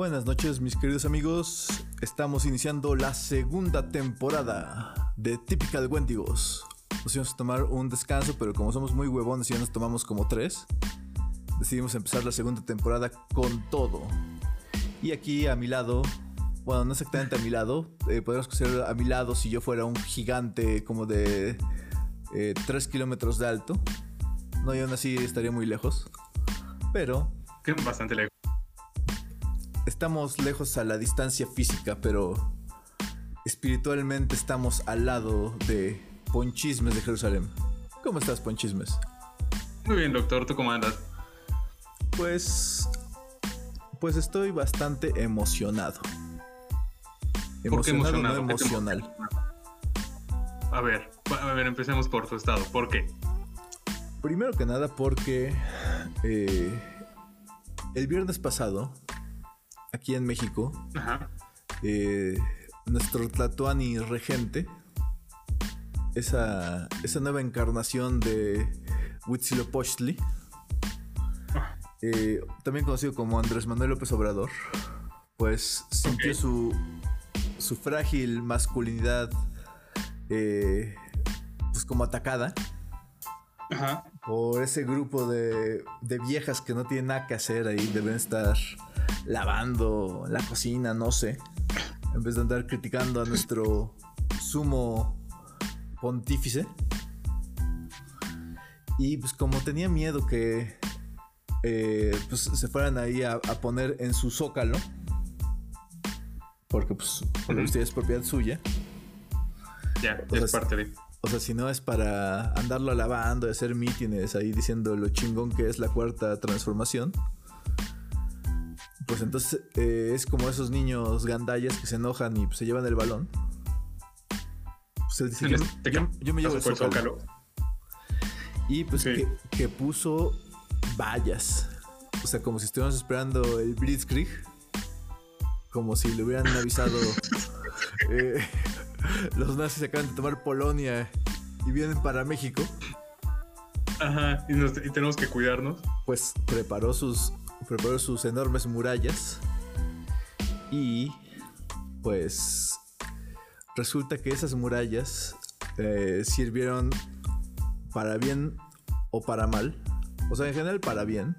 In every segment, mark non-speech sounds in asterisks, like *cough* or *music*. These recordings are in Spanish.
Buenas noches mis queridos amigos, estamos iniciando la segunda temporada de Typical Wendigos. Nos íbamos a tomar un descanso, pero como somos muy huevones y ya nos tomamos como tres, decidimos empezar la segunda temporada con todo. Y aquí a mi lado, bueno, no exactamente a mi lado, eh, podríamos considerar a mi lado si yo fuera un gigante como de 3 kilómetros de alto. No, y aún así estaría muy lejos. Pero... Bastante. Estamos lejos a la distancia física, pero espiritualmente estamos al lado de Ponchismes de Jerusalén. ¿Cómo estás, Ponchismes? Muy bien, doctor. ¿Tú cómo andas? Pues... Pues estoy bastante emocionado. Emocionado, no emocional. A ver, a ver, empecemos por tu estado. ¿Por qué? Primero que nada porque eh, el viernes pasado, aquí en México, eh, nuestro Tlatuani regente, esa, esa nueva encarnación de Huitzilopochtli, ah. eh, también conocido como Andrés Manuel López Obrador, pues sintió su, su frágil masculinidad pues como atacada por ese grupo de, viejas que no tienen nada que hacer ahí, deben estar lavando la cocina, no sé, en vez de andar criticando a nuestro sumo pontífice. Y pues como tenía miedo que eh, pues, se fueran ahí a, poner en su zócalo, porque pues por es propiedad suya. Ya, es parte de... O sea, si no es para andarlo alabando hacer mítines ahí diciendo lo chingón que es la cuarta transformación. Pues entonces eh, es como esos niños gandallas que se enojan y pues, se llevan el balón. Pues él dice, yo, me llevo el zócalo. Y pues que, puso vallas. O sea, como si estuviéramos esperando el Blitzkrieg. Como si le hubieran avisado. *laughs* eh, los nazis acaban de tomar Polonia y vienen para México. Ajá, y, tenemos que cuidarnos. Pues preparó sus, preparó sus enormes murallas y pues resulta que esas murallas eh, sirvieron para bien o para mal. O sea, en general para bien.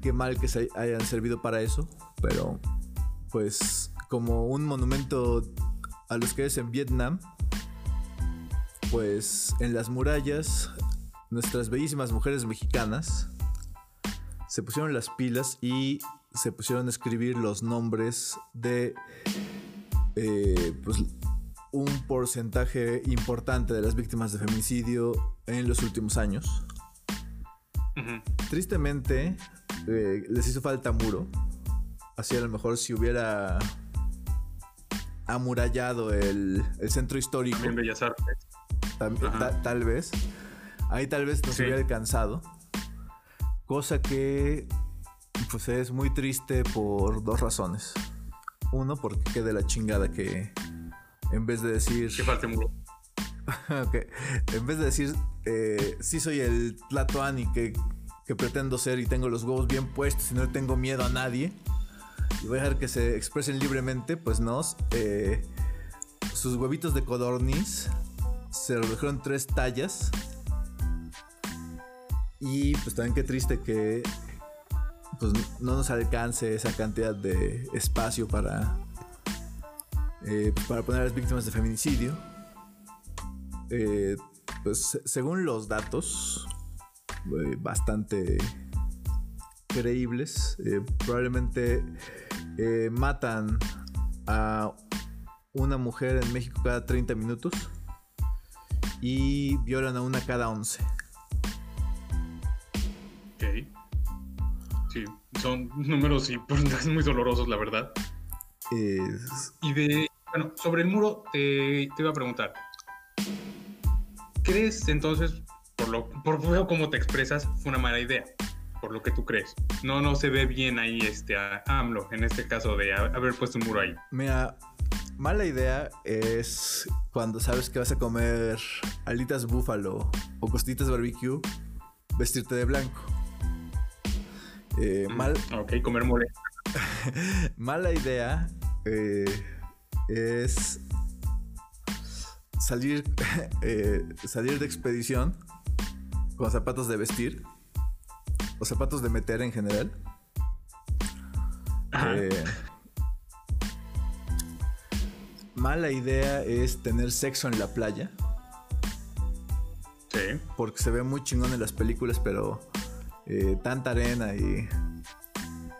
Qué mal que se hayan servido para eso, pero pues como un monumento a los que es en Vietnam, pues en las murallas, nuestras bellísimas mujeres mexicanas se pusieron las pilas y se pusieron a escribir los nombres de eh, pues, un porcentaje importante de las víctimas de feminicidio en los últimos años. Tristemente, eh, les hizo falta muro. Así a lo mejor si hubiera amurallado el, centro histórico. En Bellas Artes. tal vez. Ahí tal vez nos hubiera alcanzado. Cosa que pues es muy triste por dos razones. Uno, porque quede la chingada que en vez de decir... Que falte muro. *laughs* En vez de decir, eh, sí soy el Tlatoani que, que pretendo ser y tengo los huevos bien puestos y no tengo miedo a nadie y voy a dejar que se expresen libremente, pues no. Eh, sus huevitos de codorniz se redujeron tres tallas. Y pues también qué triste que pues no nos alcance esa cantidad de espacio para, eh, para poner a las víctimas de feminicidio. Eh, pues según los datos, bastante creíbles, probablemente eh, matan a una mujer en México cada 30 minutos y violan a una cada 11. Son números importantes, *laughs* muy dolorosos, la verdad. Y de. Bueno, sobre el muro, te, te iba a preguntar. ¿Crees entonces, por lo por cómo te expresas, fue una mala idea? por lo que tú crees. No, no se ve bien ahí este a AMLO, en este caso de haber puesto un muro ahí. Mira, mala idea es cuando sabes que vas a comer alitas búfalo o costitas barbecue, vestirte de blanco. Eh, mm, mal. Ok, comer mole. *laughs* mala idea eh, es salir, *laughs* eh, salir de expedición con zapatos de vestir o zapatos de meter en general. Eh, mala idea es tener sexo en la playa. Sí. Porque se ve muy chingón en las películas, pero eh, tanta arena y,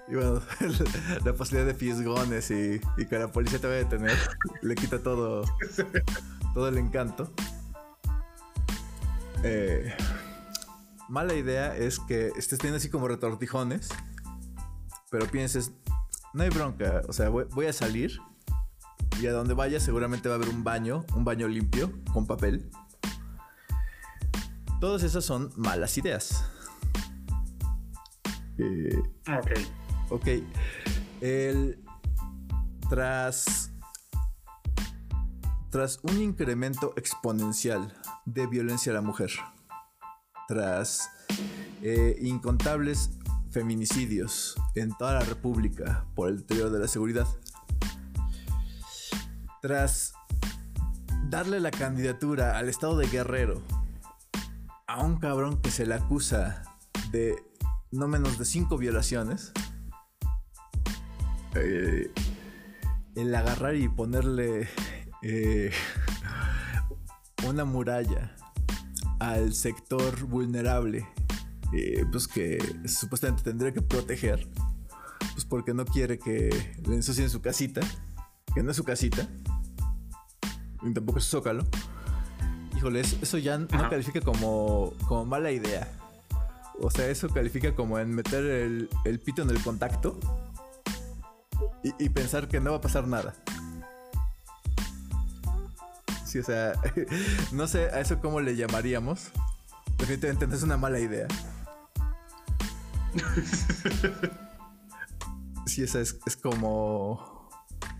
y bueno, *laughs* la, posibilidad de fisgones y, que la policía te vaya a detener le quita todo, todo el encanto. Eh, mala idea es que estés teniendo así como retortijones, pero pienses, no hay bronca, o sea, voy, a salir y a donde vaya seguramente va a haber un baño, un baño limpio con papel. Todas esas son malas ideas. Eh, ok. Ok. El, tras, tras un incremento exponencial de violencia a la mujer, tras eh, incontables feminicidios en toda la República por el deterioro de la seguridad, tras darle la candidatura al estado de Guerrero a un cabrón que se le acusa de no menos de cinco violaciones, eh, el agarrar y ponerle eh, una muralla al sector vulnerable, eh, pues que supuestamente tendría que proteger, pues porque no quiere que le ensucien su casita, que no es su casita, y tampoco es su zócalo. Híjole, eso ya no califica como, como mala idea. O sea, eso califica como en meter el, pito en el contacto y, y pensar que no va a pasar nada. Sí, o sea, *laughs* no sé a eso cómo le llamaríamos. Definitivamente no es una mala idea. *laughs* Sí, esa es, es como.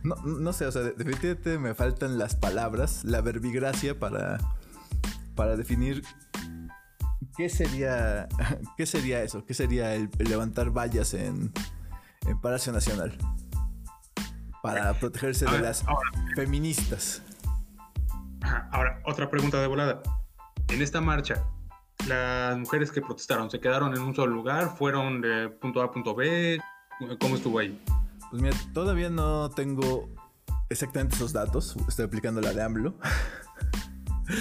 No, no, sé, o sea, definitivamente me faltan las palabras, la verbigracia para, para definir qué sería, *laughs* qué sería eso, qué sería el, levantar vallas en, en Palacio Nacional para protegerse de las feministas. Ahora, otra pregunta de volada. En esta marcha, las mujeres que protestaron, ¿se quedaron en un solo lugar? ¿Fueron de punto A a punto B? ¿Cómo estuvo ahí? Pues mira, todavía no tengo exactamente esos datos. Estoy aplicando la de AMLO.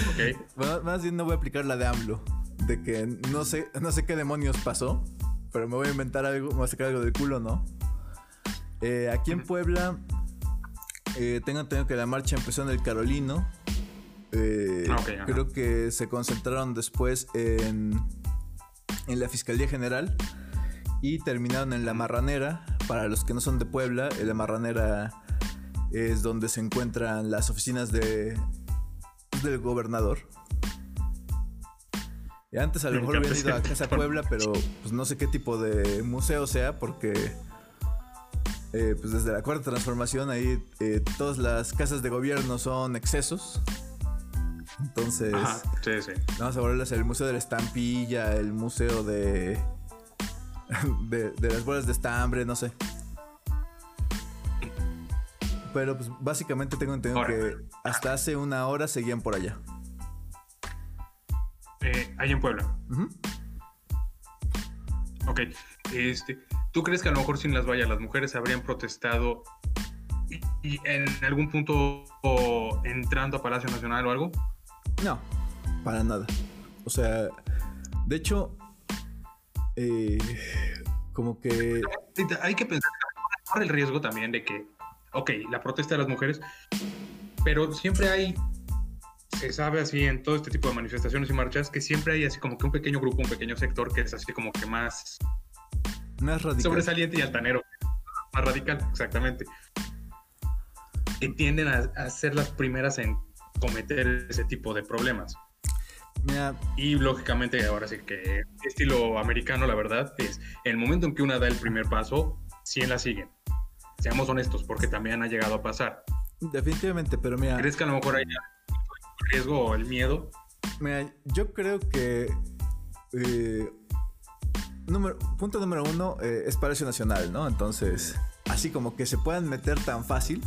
Ok. *laughs* más bien no voy a aplicar la de AMLO. De que no sé, no sé qué demonios pasó. Pero me voy a inventar algo, me voy a sacar algo del culo, ¿no? Eh, aquí en Puebla, eh, tengo entendido que la marcha empezó en el Carolino. Eh, ah, creo que se concentraron después en, en la Fiscalía General y terminaron en la Marranera. Para los que no son de Puebla, la Marranera es donde se encuentran las oficinas de, del gobernador. Y antes a lo mejor habían ido a Casa Puebla, pero pues no sé qué tipo de museo sea, porque eh, pues desde la cuarta transformación ahí eh, todas las casas de gobierno son excesos. Entonces, vamos a volverlas el Museo de la Estampilla, el Museo *laughs* de, de, las bolas de estambre, no sé. Pero pues básicamente tengo entendido que hasta hace una hora seguían por allá. Eh, ahí en Puebla. Ok. Este, ¿Tú crees que a lo mejor sin las vallas las mujeres habrían protestado y en algún punto entrando a Palacio Nacional o algo? No, para nada. O sea, de hecho, eh, como que... Hay que pensar, el riesgo también de que, ok, la protesta de las mujeres, pero siempre hay, se sabe así en todo este tipo de manifestaciones y marchas, que siempre hay así como que un pequeño grupo, un pequeño sector que es así como que más... Más radical. Sobresaliente y altanero. Más radical, exactamente. Que tienden a, a ser las primeras en cometer ese tipo de problemas. Y lógicamente, ahora sí que estilo americano, la verdad, es el momento en que una da el primer paso, 100 la siguen. Seamos honestos, porque también ha llegado a pasar. Definitivamente, pero mira. ¿Crees que a lo mejor hay el riesgo o el miedo? Mira, yo creo que. Eh, número, punto número uno eh, es Palacio Nacional, ¿no? Entonces, así como que se puedan meter tan fácil.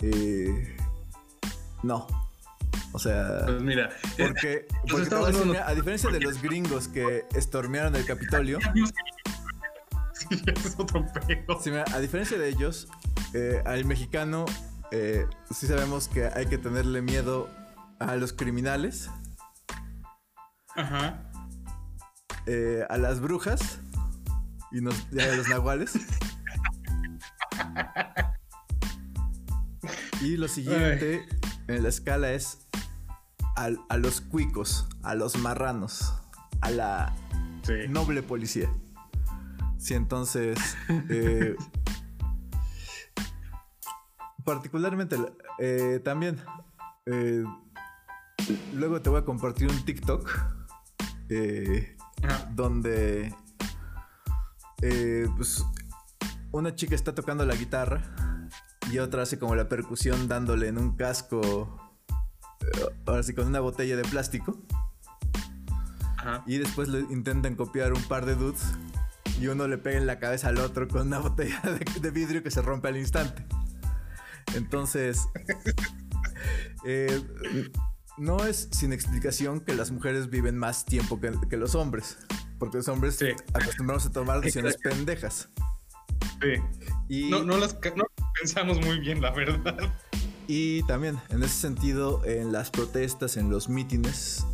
Eh, no. O sea, pues mira, porque, a, diferencia de los gringos que estormearon el Capitolio, *laughs* es otro a diferencia de ellos, al mexicano eh, sí sabemos que hay que tenerle miedo a los criminales, Ajá. Eh, a las brujas y, a los nahuales. y lo siguiente en la escala es a, los cuicos, a los marranos, a la noble policía. Sí, entonces. *laughs* Eh, particularmente eh, también. Eh, luego te voy a compartir un TikTok. donde. pues. Una chica está tocando la guitarra. Y otra hace como la percusión dándole en un casco ahora sí, con una botella de plástico. Y después le intentan copiar un par de dudes y uno le pega en la cabeza al otro con una botella *laughs* de, vidrio que se rompe al instante. Entonces, *laughs* eh, no es sin explicación que las mujeres viven más tiempo que, los hombres, porque los hombres acostumbramos a tomar decisiones pendejas. Sí. no, las no pensamos muy bien, la verdad. Y también, en ese sentido, en las protestas, en los mítines,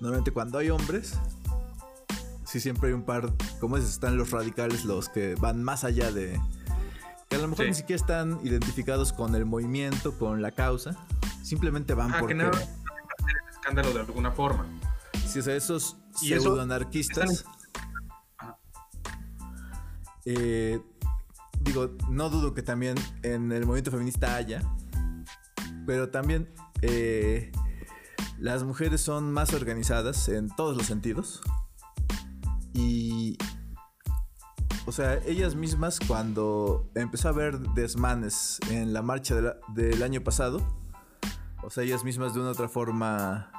normalmente cuando hay hombres, sí siempre hay un par, como es, están los radicales, los que van más allá de... Que a lo mejor ni siquiera están identificados con el movimiento, con la causa, simplemente van ah, porque... Que escándalo de alguna forma. Sí, o sea, esos pseudo-anarquistas... Eh, digo, no dudo que también en el movimiento feminista haya, pero también eh, las mujeres son más organizadas en todos los sentidos. Y, o sea, ellas mismas cuando empezó a haber desmanes en la marcha del año pasado, o sea, ellas mismas de una u otra forma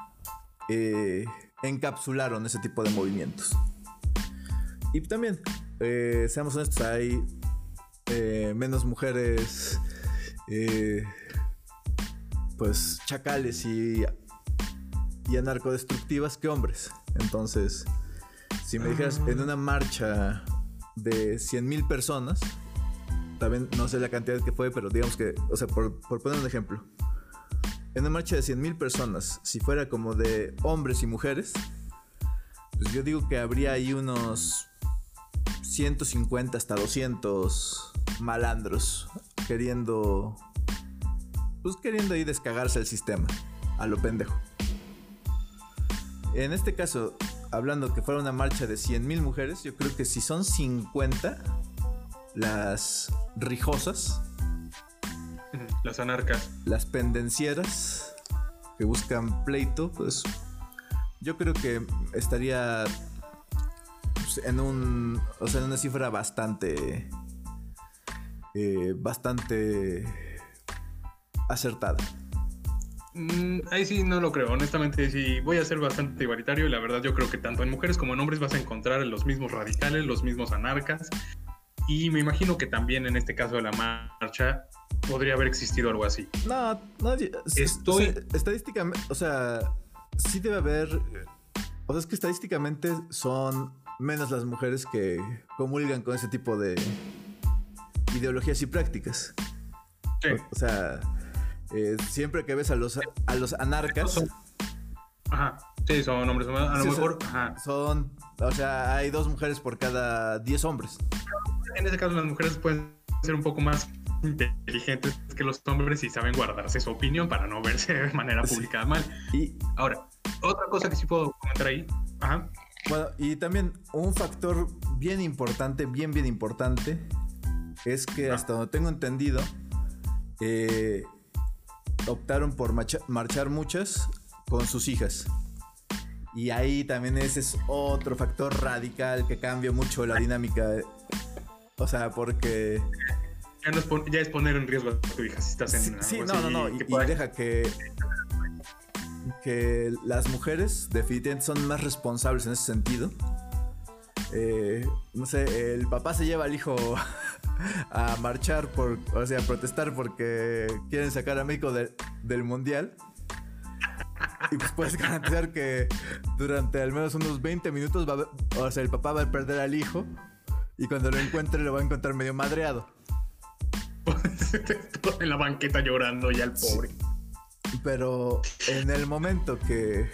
eh, encapsularon ese tipo de movimientos. Y también, eh, seamos honestos, hay eh, menos mujeres, pues chacales y, y anarcodestructivas que hombres. Entonces, si me dijeras en una marcha de 100.000 personas, también no sé la cantidad que fue, pero digamos que, o sea, por, por poner un ejemplo, en una marcha de 100.000 personas, si fuera como de hombres y mujeres, pues yo digo que habría ahí unos 150 hasta 200 malandros queriendo pues queriendo ahí descagarse el sistema a lo pendejo. En este caso, hablando que fuera una marcha de 100.000 mujeres, yo creo que si son 50 las rijosas, las anarcas, las pendencieras que buscan pleito, pues yo creo que estaría pues, en un, o sea, en una cifra bastante eh, bastante acertada. Mm, ahí sí no lo creo, honestamente sí voy a ser bastante igualitario y la verdad yo creo que tanto en mujeres como en hombres vas a encontrar los mismos radicales, los mismos anarcas y me imagino que también en este caso de la marcha podría haber existido algo así. No, no estoy... estadísticamente, o sea, sí debe haber, o sea, es que estadísticamente son menos las mujeres que comulgan con ese tipo de, ideologías y prácticas. O, sea, eh, siempre que ves a los, a los anarcas. ajá. Sí, son hombres. A lo mejor. Son, O sea, hay dos mujeres por cada diez hombres. En ese caso, las mujeres pueden ser un poco más inteligentes que los hombres y saben guardarse su opinión para no verse de manera publicada mal. Y ahora, otra cosa que sí puedo comentar ahí. Ajá. Bueno, y también un factor bien importante, bien, bien importante, es que hasta donde tengo entendido, eh, optaron por marchar muchas con sus hijas. Y ahí también ese es otro factor radical que cambia mucho la dinámica. O sea, porque... Ya, es, poner en riesgo a tu hija si estás en... Sí, no, no, no, y, deja que... Que las mujeres definitivamente son más responsables en ese sentido. eh, no sé, el papá se lleva al hijo a marchar por, o sea, a protestar porque quieren sacar a México del mundial. Y pues puedes garantizar que durante al menos unos 20 minutos va o sea, el papá va a perder al hijo y cuando lo encuentre lo va a encontrar medio madreado. *laughs* en la banqueta llorando ya el pobre. Pero en el momento que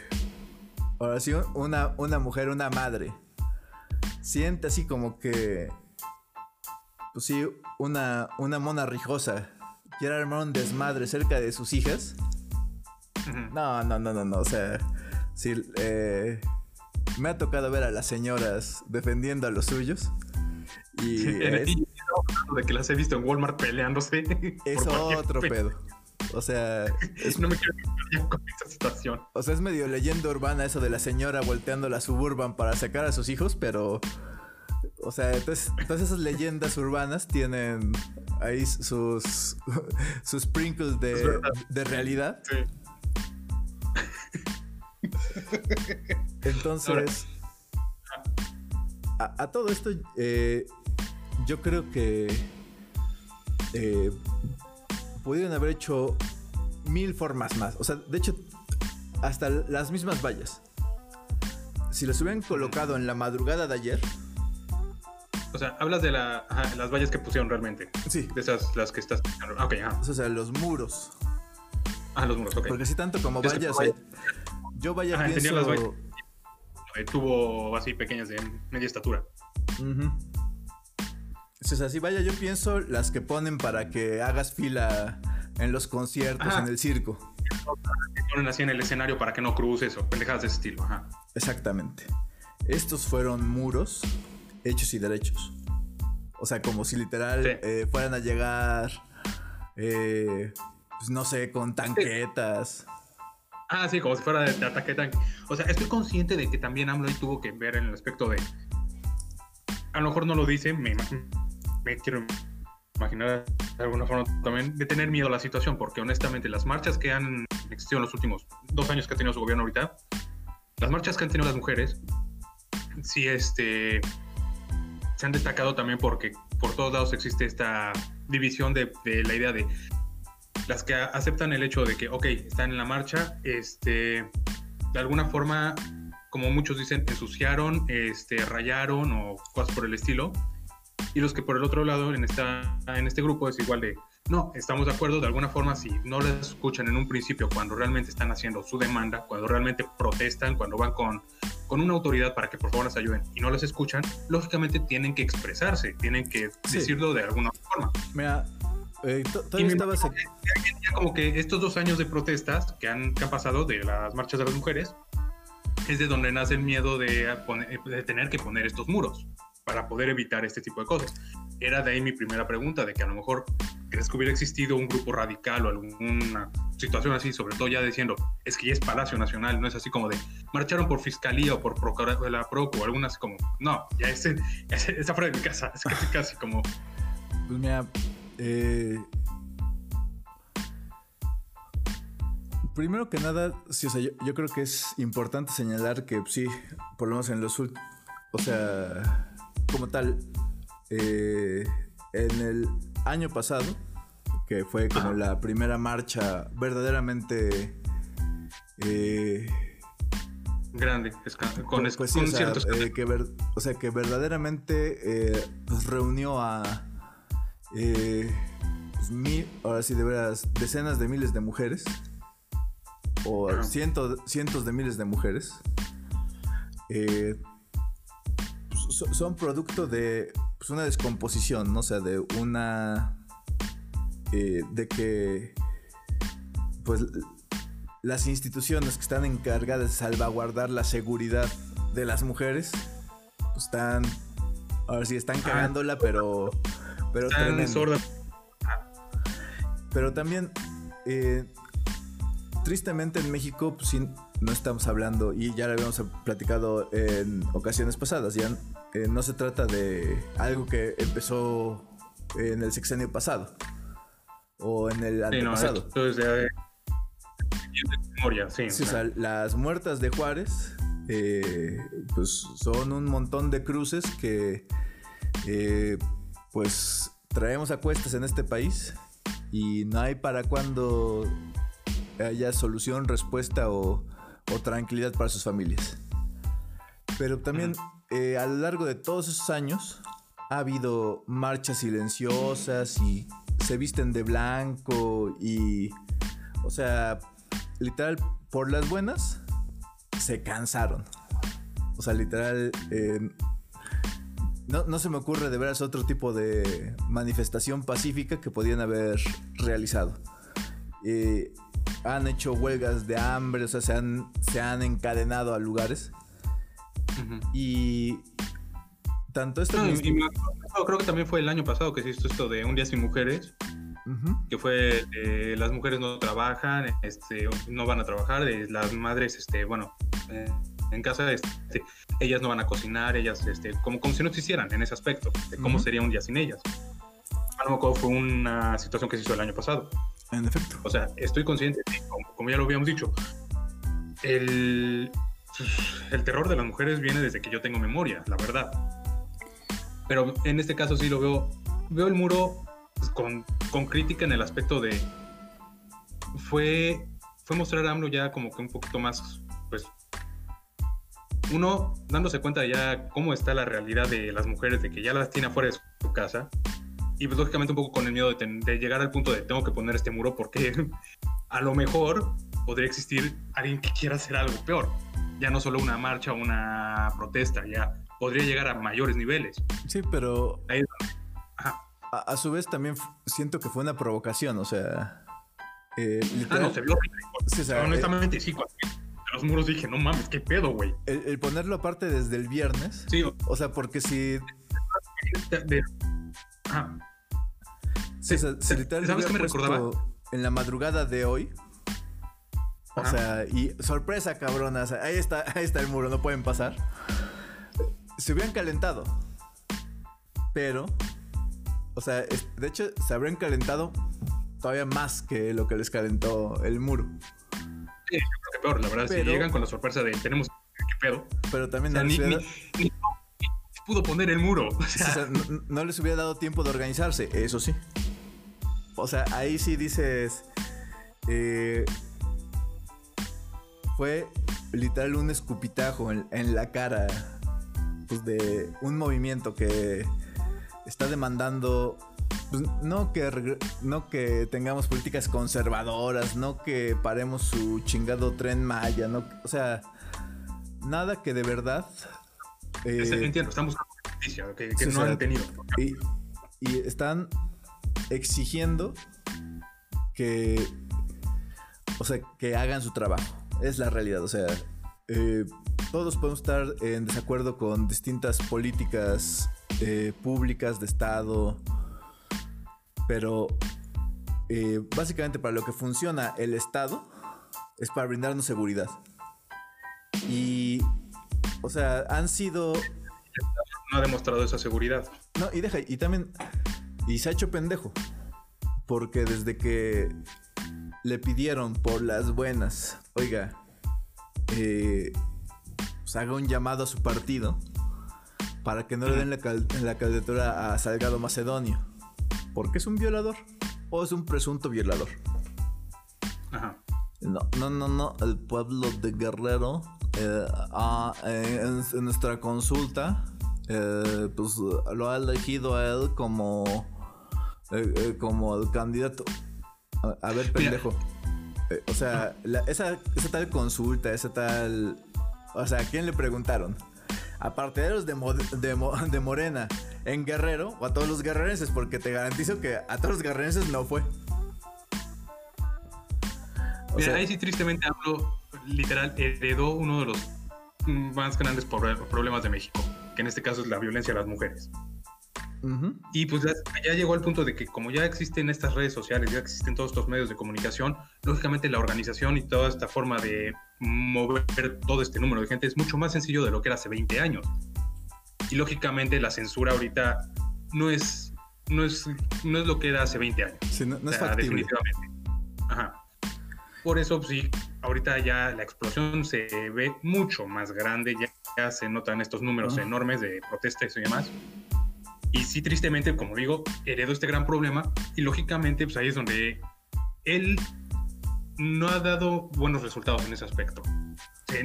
ahora sí una, una mujer, una madre, siente así como que pues sí, una, una mona rijosa quiere armar un desmadre cerca de sus hijas. No, no, no, no, no. O sea, sí, eh, me ha tocado ver a las señoras defendiendo a los suyos. Y *laughs* de que las he visto en Walmart peleándose. *laughs* Es otro pedo. O sea, no me quiero con esa situación. O sea, es medio leyenda urbana eso de la señora volteando la suburban para sacar a sus hijos, pero o sea, entonces, todas esas leyendas urbanas tienen ahí sus, *laughs* sus sprinkles de, de realidad. Sí. *laughs* Entonces, a, todo esto, eh, yo creo que eh, pudieron haber hecho mil formas más. O sea, de hecho, hasta las mismas vallas. Si las hubieran colocado en la madrugada de ayer, o sea, hablas de la, las vallas que pusieron realmente. Sí. De esas, las que estás. Ok, ajá. O sea, los muros. Ah, los muros, ok. Porque si tanto como vallas. yo vaya ajá, pienso... las vallas. Eh, tuvo así pequeñas de media estatura. O sea, si vaya, yo pienso las que ponen para que hagas fila en los conciertos, en el circo. Que ponen así en el escenario para que no cruces o pendejadas de ese estilo. Ajá. Exactamente. Estos fueron muros hechos y derechos. O sea, como si literal eh, fueran a llegar, eh, pues no sé, con tanquetas. Ah, sí, como si fuera de, ataque tanque. O sea, estoy consciente de que también AMLO tuvo que ver en el aspecto de. A lo mejor no lo dice, me, me quiero imaginar de alguna forma también de tener miedo a la situación, porque honestamente las marchas que han existido en los últimos dos años que ha tenido su gobierno ahorita, las marchas que han tenido las mujeres, sí, este, se han destacado también porque por todos lados existe esta división de, la idea de las que aceptan el hecho de que, ok, están en la marcha, este, de alguna forma, como muchos dicen, ensuciaron, este, rayaron o cosas por el estilo. Y los que por el otro lado, en, esta, en este grupo, es igual de, no, estamos de acuerdo, de alguna forma, si no les escuchan en un principio, cuando realmente están haciendo su demanda, cuando realmente protestan, cuando van con con una autoridad para que por favor las ayuden y no las escuchan, lógicamente tienen que expresarse, tienen que decirlo de alguna forma. Mira, eh, todavía estaba como que estos dos años de protestas que han, que han pasado de las marchas de las mujeres es de donde nace el miedo de, de tener que poner estos muros para poder evitar este tipo de cosas. Era de ahí mi primera pregunta, de que a lo mejor crees que hubiera existido un grupo radical o alguna situación así, sobre todo ya diciendo, es que ya es Palacio Nacional, no es así como de marcharon por fiscalía o por la Proco o algunas como, no, ya es, está fuera de mi casa, es casi, casi como... Pues mira, eh, primero que nada, sí, o sea, yo, creo que es importante señalar que sí, por lo menos en los últimos, o sea, como tal, eh, en el año pasado, que fue como la primera marcha verdaderamente eh, grande, con, pues, pues o sea, eh, que o sea, que verdaderamente eh, pues reunió a pues, ahora sí de veras, decenas de miles de mujeres o cientos, cientos de miles de mujeres. son producto de pues una descomposición, ¿no? O sea, de una... Eh, de que pues las instituciones que están encargadas de salvaguardar la seguridad de las mujeres pues están ahora sí están cagándola pero pero pero también eh, tristemente en México pues, no estamos hablando y ya lo habíamos platicado en ocasiones pasadas ya eh, no se trata de algo que empezó en el sexenio pasado o en el antepasado. Sí, no, de memoria, sí. sí o sea, las muertas de Juárez eh, pues son un montón de cruces que eh, pues traemos a cuestas en este país y no hay para cuando haya solución, respuesta o, tranquilidad para sus familias. Pero también eh, a lo largo de todos esos años ha habido marchas silenciosas y se visten de blanco y, o sea, literal, por las buenas, se cansaron. O sea, literal, eh, no, se me ocurre de veras otro tipo de manifestación pacífica que podían haber realizado. Eh, han hecho huelgas de hambre, o sea, se han, se han encadenado a lugares. Y tanto esto... creo que también fue el año pasado que se hizo esto de Un Día Sin Mujeres. que fue eh, las mujeres no trabajan, este, no van a trabajar, las madres, este, bueno, eh, en casa este, ellas no van a cocinar, ellas, este, como, como si no existieran en ese aspecto, de cómo sería un día sin ellas. A lo mejor fue una situación que se hizo el año pasado. En efecto. O sea, estoy consciente, como, ya lo habíamos dicho, el, el terror de las mujeres viene desde que yo tengo memoria, la verdad. Pero en este caso sí lo veo, veo el muro con, con crítica en el aspecto de fue fue mostrar a AMLO ya como que un poquito más pues uno dándose cuenta ya cómo está la realidad de las mujeres, de que ya las tiene afuera de su casa, y pues lógicamente un poco con el miedo de, llegar al punto de tengo que poner este muro porque *laughs* a lo mejor podría existir alguien que quiera hacer algo peor. Ya no solo una marcha o una protesta, ya podría llegar a mayores niveles. Sí, pero a, su vez también siento que fue una provocación, o sea... Eh, ah, no, se vio honestamente, sí, los muros dije, no mames, qué pedo, güey. El, ponerlo aparte desde el viernes. Sí. O sea, porque si. Ajá. Sí, si literal ¿Sabes qué me recordaba? En la madrugada de hoy. O sea, y sorpresa, cabronas. Ahí está, *laughs* ahí está el muro, no pueden pasar. Se hubieran calentado. Pero. O sea, de hecho, se habrían calentado todavía más que lo que les calentó el muro que peor, la verdad. si llegan con la sorpresa de tenemos qué pedo. Pero también no, pudo poner el muro. no, les hubiera dado tiempo de organizarse, eso sí. O sea, ahí sí dices. Eh, fue literal un escupitajo en, en la cara pues, de un movimiento que está demandando pues, no, que, no que tengamos políticas conservadoras, no que paremos su chingado tren Maya, no, o sea, nada que de verdad... Eh, entiendo, están buscando justicia, que, no han tenido. Y, están exigiendo que, o sea, que hagan su trabajo. Es la realidad, o sea, eh, todos podemos estar en desacuerdo con distintas políticas eh, públicas de Estado, pero eh, básicamente para lo que funciona el Estado es para brindarnos seguridad. Y, o sea, han sido... No ha demostrado esa seguridad. No, y deja, y también... Y se ha hecho pendejo. Porque desde que le pidieron por las buenas, oiga, eh, pues haga un llamado a su partido para que no le den la, la candidatura a Salgado Macedonio porque es un violador o es un presunto violador. Ajá. No, no, no, no. El pueblo de Guerrero, eh, eh, en, nuestra consulta, eh, pues lo ha elegido a él como, como el candidato. A, ver, pendejo. O sea, esa, esa tal consulta, esa tal. O sea, ¿a quién le preguntaron? a partideros de, de, Morena en Guerrero o a todos los guerrerenses, porque te garantizo que a todos los guerrerenses no fue. Mira, ahí sí tristemente hablo, literal, heredó uno de los más grandes problemas de México, que en este caso es la violencia a las mujeres. Y pues ya, llegó al punto de que como ya existen estas redes sociales, ya existen todos estos medios de comunicación, lógicamente la organización y toda esta forma de mover todo este número de gente es mucho más sencillo de lo que era hace 20 años. Y lógicamente la censura ahorita no es, no es, no es lo que era hace 20 años. no, es factible. Definitivamente. Ajá. por eso sí, ahorita ya la explosión se ve mucho más grande, ya, se notan estos números enormes de protestas y demás. Y sí, tristemente, como digo, heredó este gran problema y lógicamente pues ahí es donde él no ha dado buenos resultados en ese aspecto.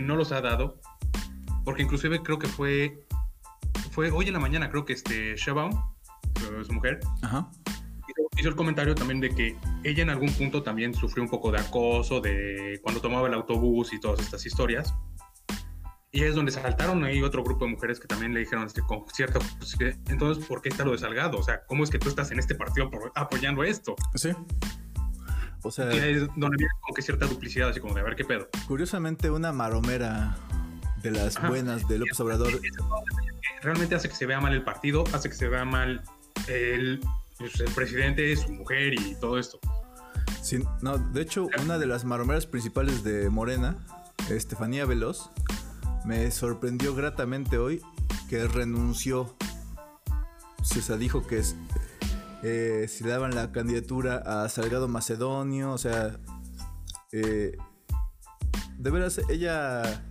no los ha dado, porque inclusive creo que fue, fue hoy en la mañana, creo que este Shabaum, su mujer, Hizo, el comentario también de que ella en algún punto también sufrió un poco de acoso, de cuando tomaba el autobús y todas estas historias. Y es donde saltaron ahí otro grupo de mujeres que también le dijeron este, con cierto... Pues, entonces, ¿por qué está lo de Salgado? O sea, ¿cómo es que tú estás en este partido apoyando esto? Sí. O sea... es donde viene como que cierta duplicidad, así como de a ver qué pedo. Curiosamente, una maromera de las buenas de López Obrador... Realmente hace que se vea mal el partido, hace que se vea mal el, pues, el presidente, su mujer y todo esto. Sí, no, de hecho, una de las maromeras principales de Morena, Estefanía Veloz, me sorprendió gratamente hoy que renunció. Sea, dijo que eh, si le daban la candidatura a Salgado Macedonio, o sea, eh, de veras, ella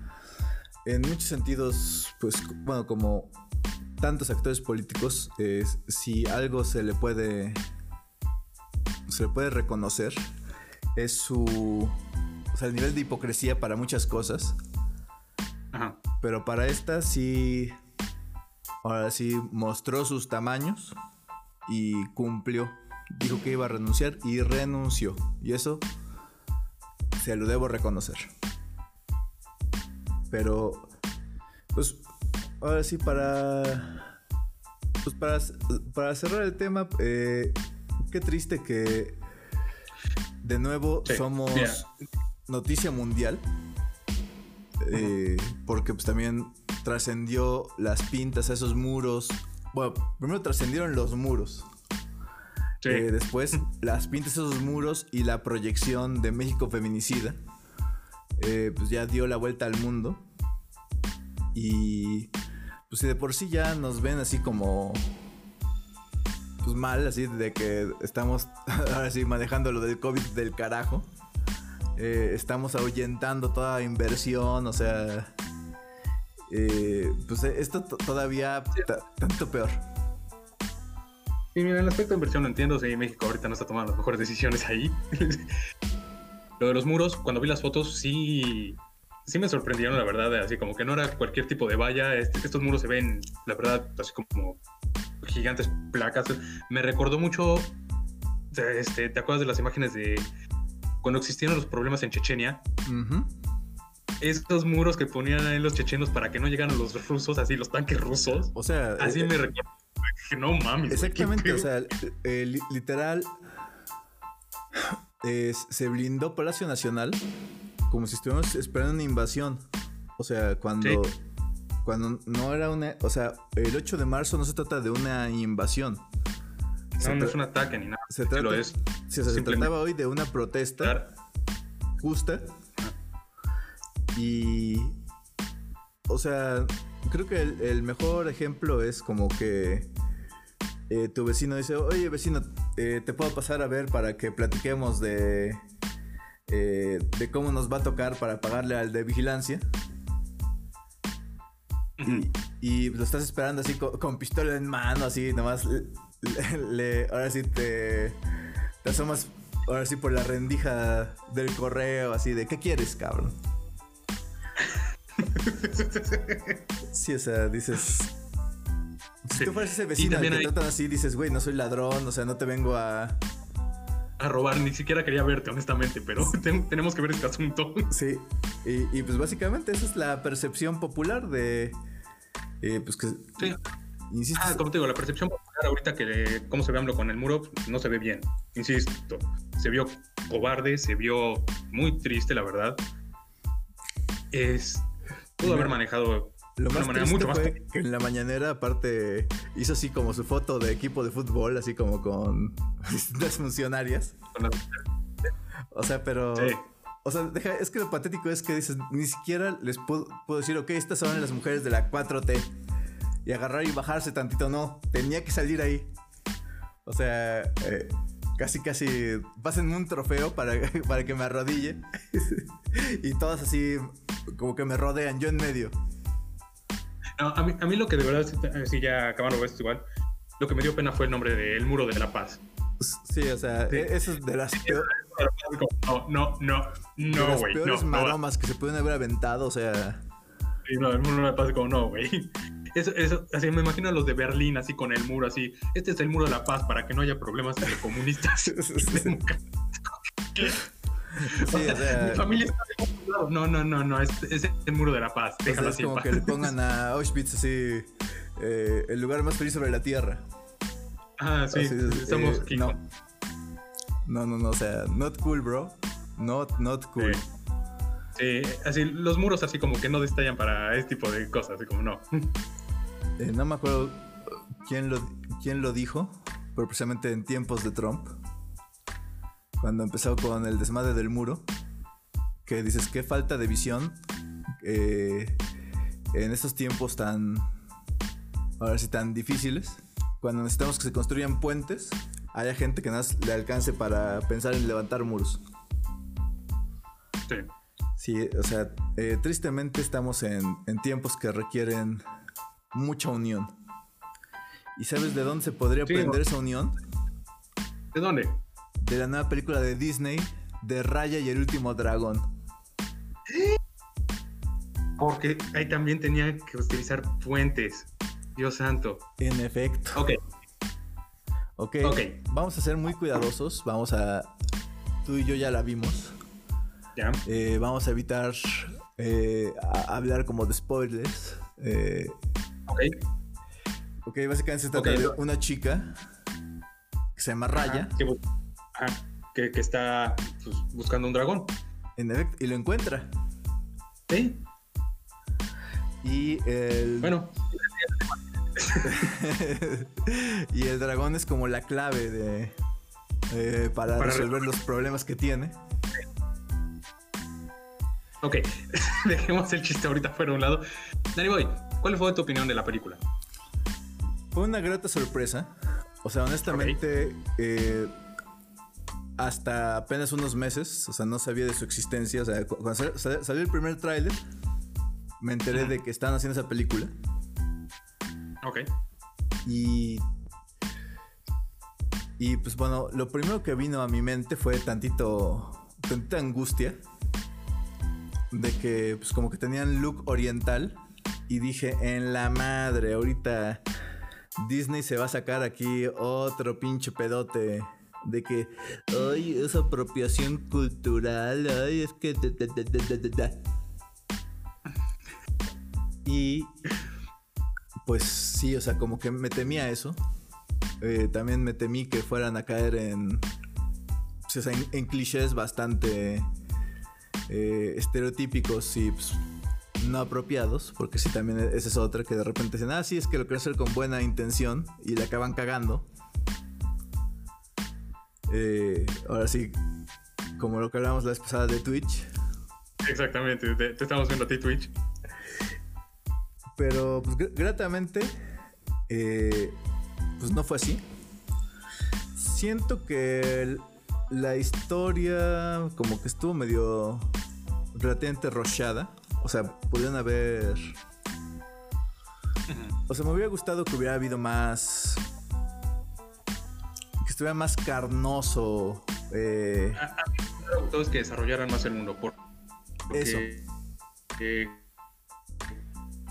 en muchos sentidos, pues, bueno, como tantos actores políticos, si algo se le puede se le puede reconocer es su o sea, el nivel de hipocresía para muchas cosas. Pero para esta sí ahora sí mostró sus tamaños y cumplió. Dijo que iba a renunciar y renunció. Y eso se lo debo reconocer. Pero pues ahora sí, para. Pues para, para cerrar el tema, eh, qué triste que de nuevo somos noticia mundial. Eh, porque pues también trascendió las pintas a esos muros. Bueno, primero trascendieron los muros. Eh, después las pintas a esos muros y la proyección de México feminicida. pues ya dio la vuelta al mundo. Y pues si de por sí ya nos ven así como pues mal, así de que estamos *laughs* ahora sí manejando lo del COVID del carajo. Eh, estamos ahuyentando toda inversión, o sea, eh, pues esto todavía tanto peor. Y mira, en el aspecto de inversión lo entiendo, sí, México ahorita no está tomando las mejores decisiones ahí. *laughs* lo de los muros, cuando vi las fotos, sí, sí me sorprendieron, la verdad, así como que no era cualquier tipo de valla. Este, estos muros se ven, la verdad, así como gigantes placas. Me recordó mucho, este, ¿te acuerdas de las imágenes de cuando existieron los problemas en Chechenia? Estos muros que ponían ahí los chechenos para que no llegaran los rusos, así los tanques rusos. O sea, así eh, me recordó. No mames. Exactamente, o sea, literal se blindó Palacio Nacional como si estuviéramos esperando una invasión. O sea, cuando, cuando no era una. O sea, el 8 de marzo no se trata de una invasión. No, no es un ataque ni nada. Se, trata, se, trataba hoy de una protesta justa. Y. O sea, creo que el, mejor ejemplo es como que. Eh, tu vecino dice, oye vecino, eh, te puedo pasar a ver para que platiquemos de, eh, de cómo nos va a tocar para pagarle al de vigilancia. y, lo estás esperando así con, pistola en mano, así nomás. *laughs* Le, ahora sí te, te asomas, ahora sí por la rendija del correo, así de ¿qué quieres, cabrón? *laughs* sí, o sea, dices. Si tú fueras ese vecino que te tratan así, dices, güey, no soy ladrón, o sea, no te vengo a, a robar, ni siquiera quería verte, honestamente, pero *laughs* tenemos que ver este asunto. Sí, y, pues básicamente esa es la percepción popular de. Eh, pues que. Sí. Insisto. Ah, como te digo, la percepción popular ahorita que cómo se ve AMLO con el muro no se ve bien. Insisto, se vio cobarde, se vio muy triste, la verdad. Es. Pudo haber manejado lo más manera mucho más que en la mañanera, aparte, hizo así como su foto de equipo de fútbol, así como con *laughs* distintas funcionarias. O sea, pero. O sea, deja, es que lo patético es que dices, ni siquiera les puedo, decir, ok, estas son las mujeres de la 4T. Y agarrar y bajarse tantito, no. Tenía que salir ahí. O sea, eh, casi, casi, pásenme un trofeo para, *laughs* para que me arrodille. *laughs* y todos así, como que me rodean, yo en medio. No, a, mí, a mí lo que de verdad, si ya acabando esto igual, lo que me dio pena fue el nombre de El Muro de la Paz. Sí, o sea, eso es de las peores. No, no, no, no, güey. Las peores maromas que se pueden haber aventado, o sea. Sí, no, el muro de la paz como no, güey. Eso, eso, así me imagino a los de Berlín, así con el muro, así. Este es el muro de la paz para que no haya problemas entre comunistas. *laughs* *laughs* sí, o sea, Mi familia está de No, no, no, no, es, es, el muro de la paz. Déjalo es como que le *laughs* pongan a Auschwitz así eh, el lugar más feliz sobre la tierra. Ah, sí, estamos eh, no. no, no, no, o sea, not cool, bro. Not, not cool. Sí. así los muros así como que no destallan para este tipo de cosas, así como no. Eh, no me acuerdo quién lo, quién lo dijo, pero precisamente en tiempos de Trump, cuando empezó con el desmadre del muro, que dices, qué falta de visión en estos tiempos tan, ahora sí, tan difíciles cuando necesitamos que se construyan puentes, haya gente que nos le alcance para pensar en levantar muros. Sí. Sí, o sea, eh, tristemente estamos en, tiempos que requieren mucha unión. ¿Y sabes de dónde se podría aprender esa unión? ¿De dónde? De la nueva película de Disney, de Raya y el último dragón. Porque ahí también tenían que utilizar puentes. Dios santo. En efecto. Ok. Ok. Vamos a ser muy cuidadosos. Vamos a. Tú y yo ya la vimos. Ya. Eh, vamos a evitar eh, hablar como de spoilers. Eh, ok. Ok, básicamente se trata de una chica que se llama Raya. que, que, está pues, buscando un dragón. En efecto, y lo encuentra. Sí. Y el. Bueno, *laughs* y el dragón es como la clave de eh, para, resolver los problemas que tiene. Ok, *laughs* dejemos el chiste ahorita fuera a un lado. Danny Boy, ¿cuál fue tu opinión de la película? Fue una grata sorpresa. O sea, honestamente, eh, hasta apenas unos meses, o sea, no sabía de su existencia. O sea, cuando salió el primer tráiler, me enteré de que estaban haciendo esa película. Ok. Y. Y pues bueno, lo primero que vino a mi mente fue tantito. tantita angustia. De que, pues como que tenían look oriental. Y dije, en la madre, ahorita Disney se va a sacar aquí otro pinche pedote de que, ay, es apropiación cultural, ay, es que... Y pues sí, o sea, como que me temía eso. Eh, también me temí que fueran a caer en, pues, en, clichés bastante eh, estereotípicos y pues, no apropiados, porque sí, también esa es otra que de repente dicen, ah, sí, es que lo quiero hacer con buena intención y le acaban cagando. Eh, ahora sí, como lo que hablábamos la vez pasada de Twitch. Exactamente, te, te estamos viendo a ti Twitch. Pero pues gratamente, eh, pues no fue así. Siento que la historia como que estuvo medio relativamente rochada. O sea, podrían haber... O sea, me hubiera gustado que hubiera habido más... Que estuviera más carnoso. Eh... A, mí me gustado que desarrollaran más el mundo. Por, Eso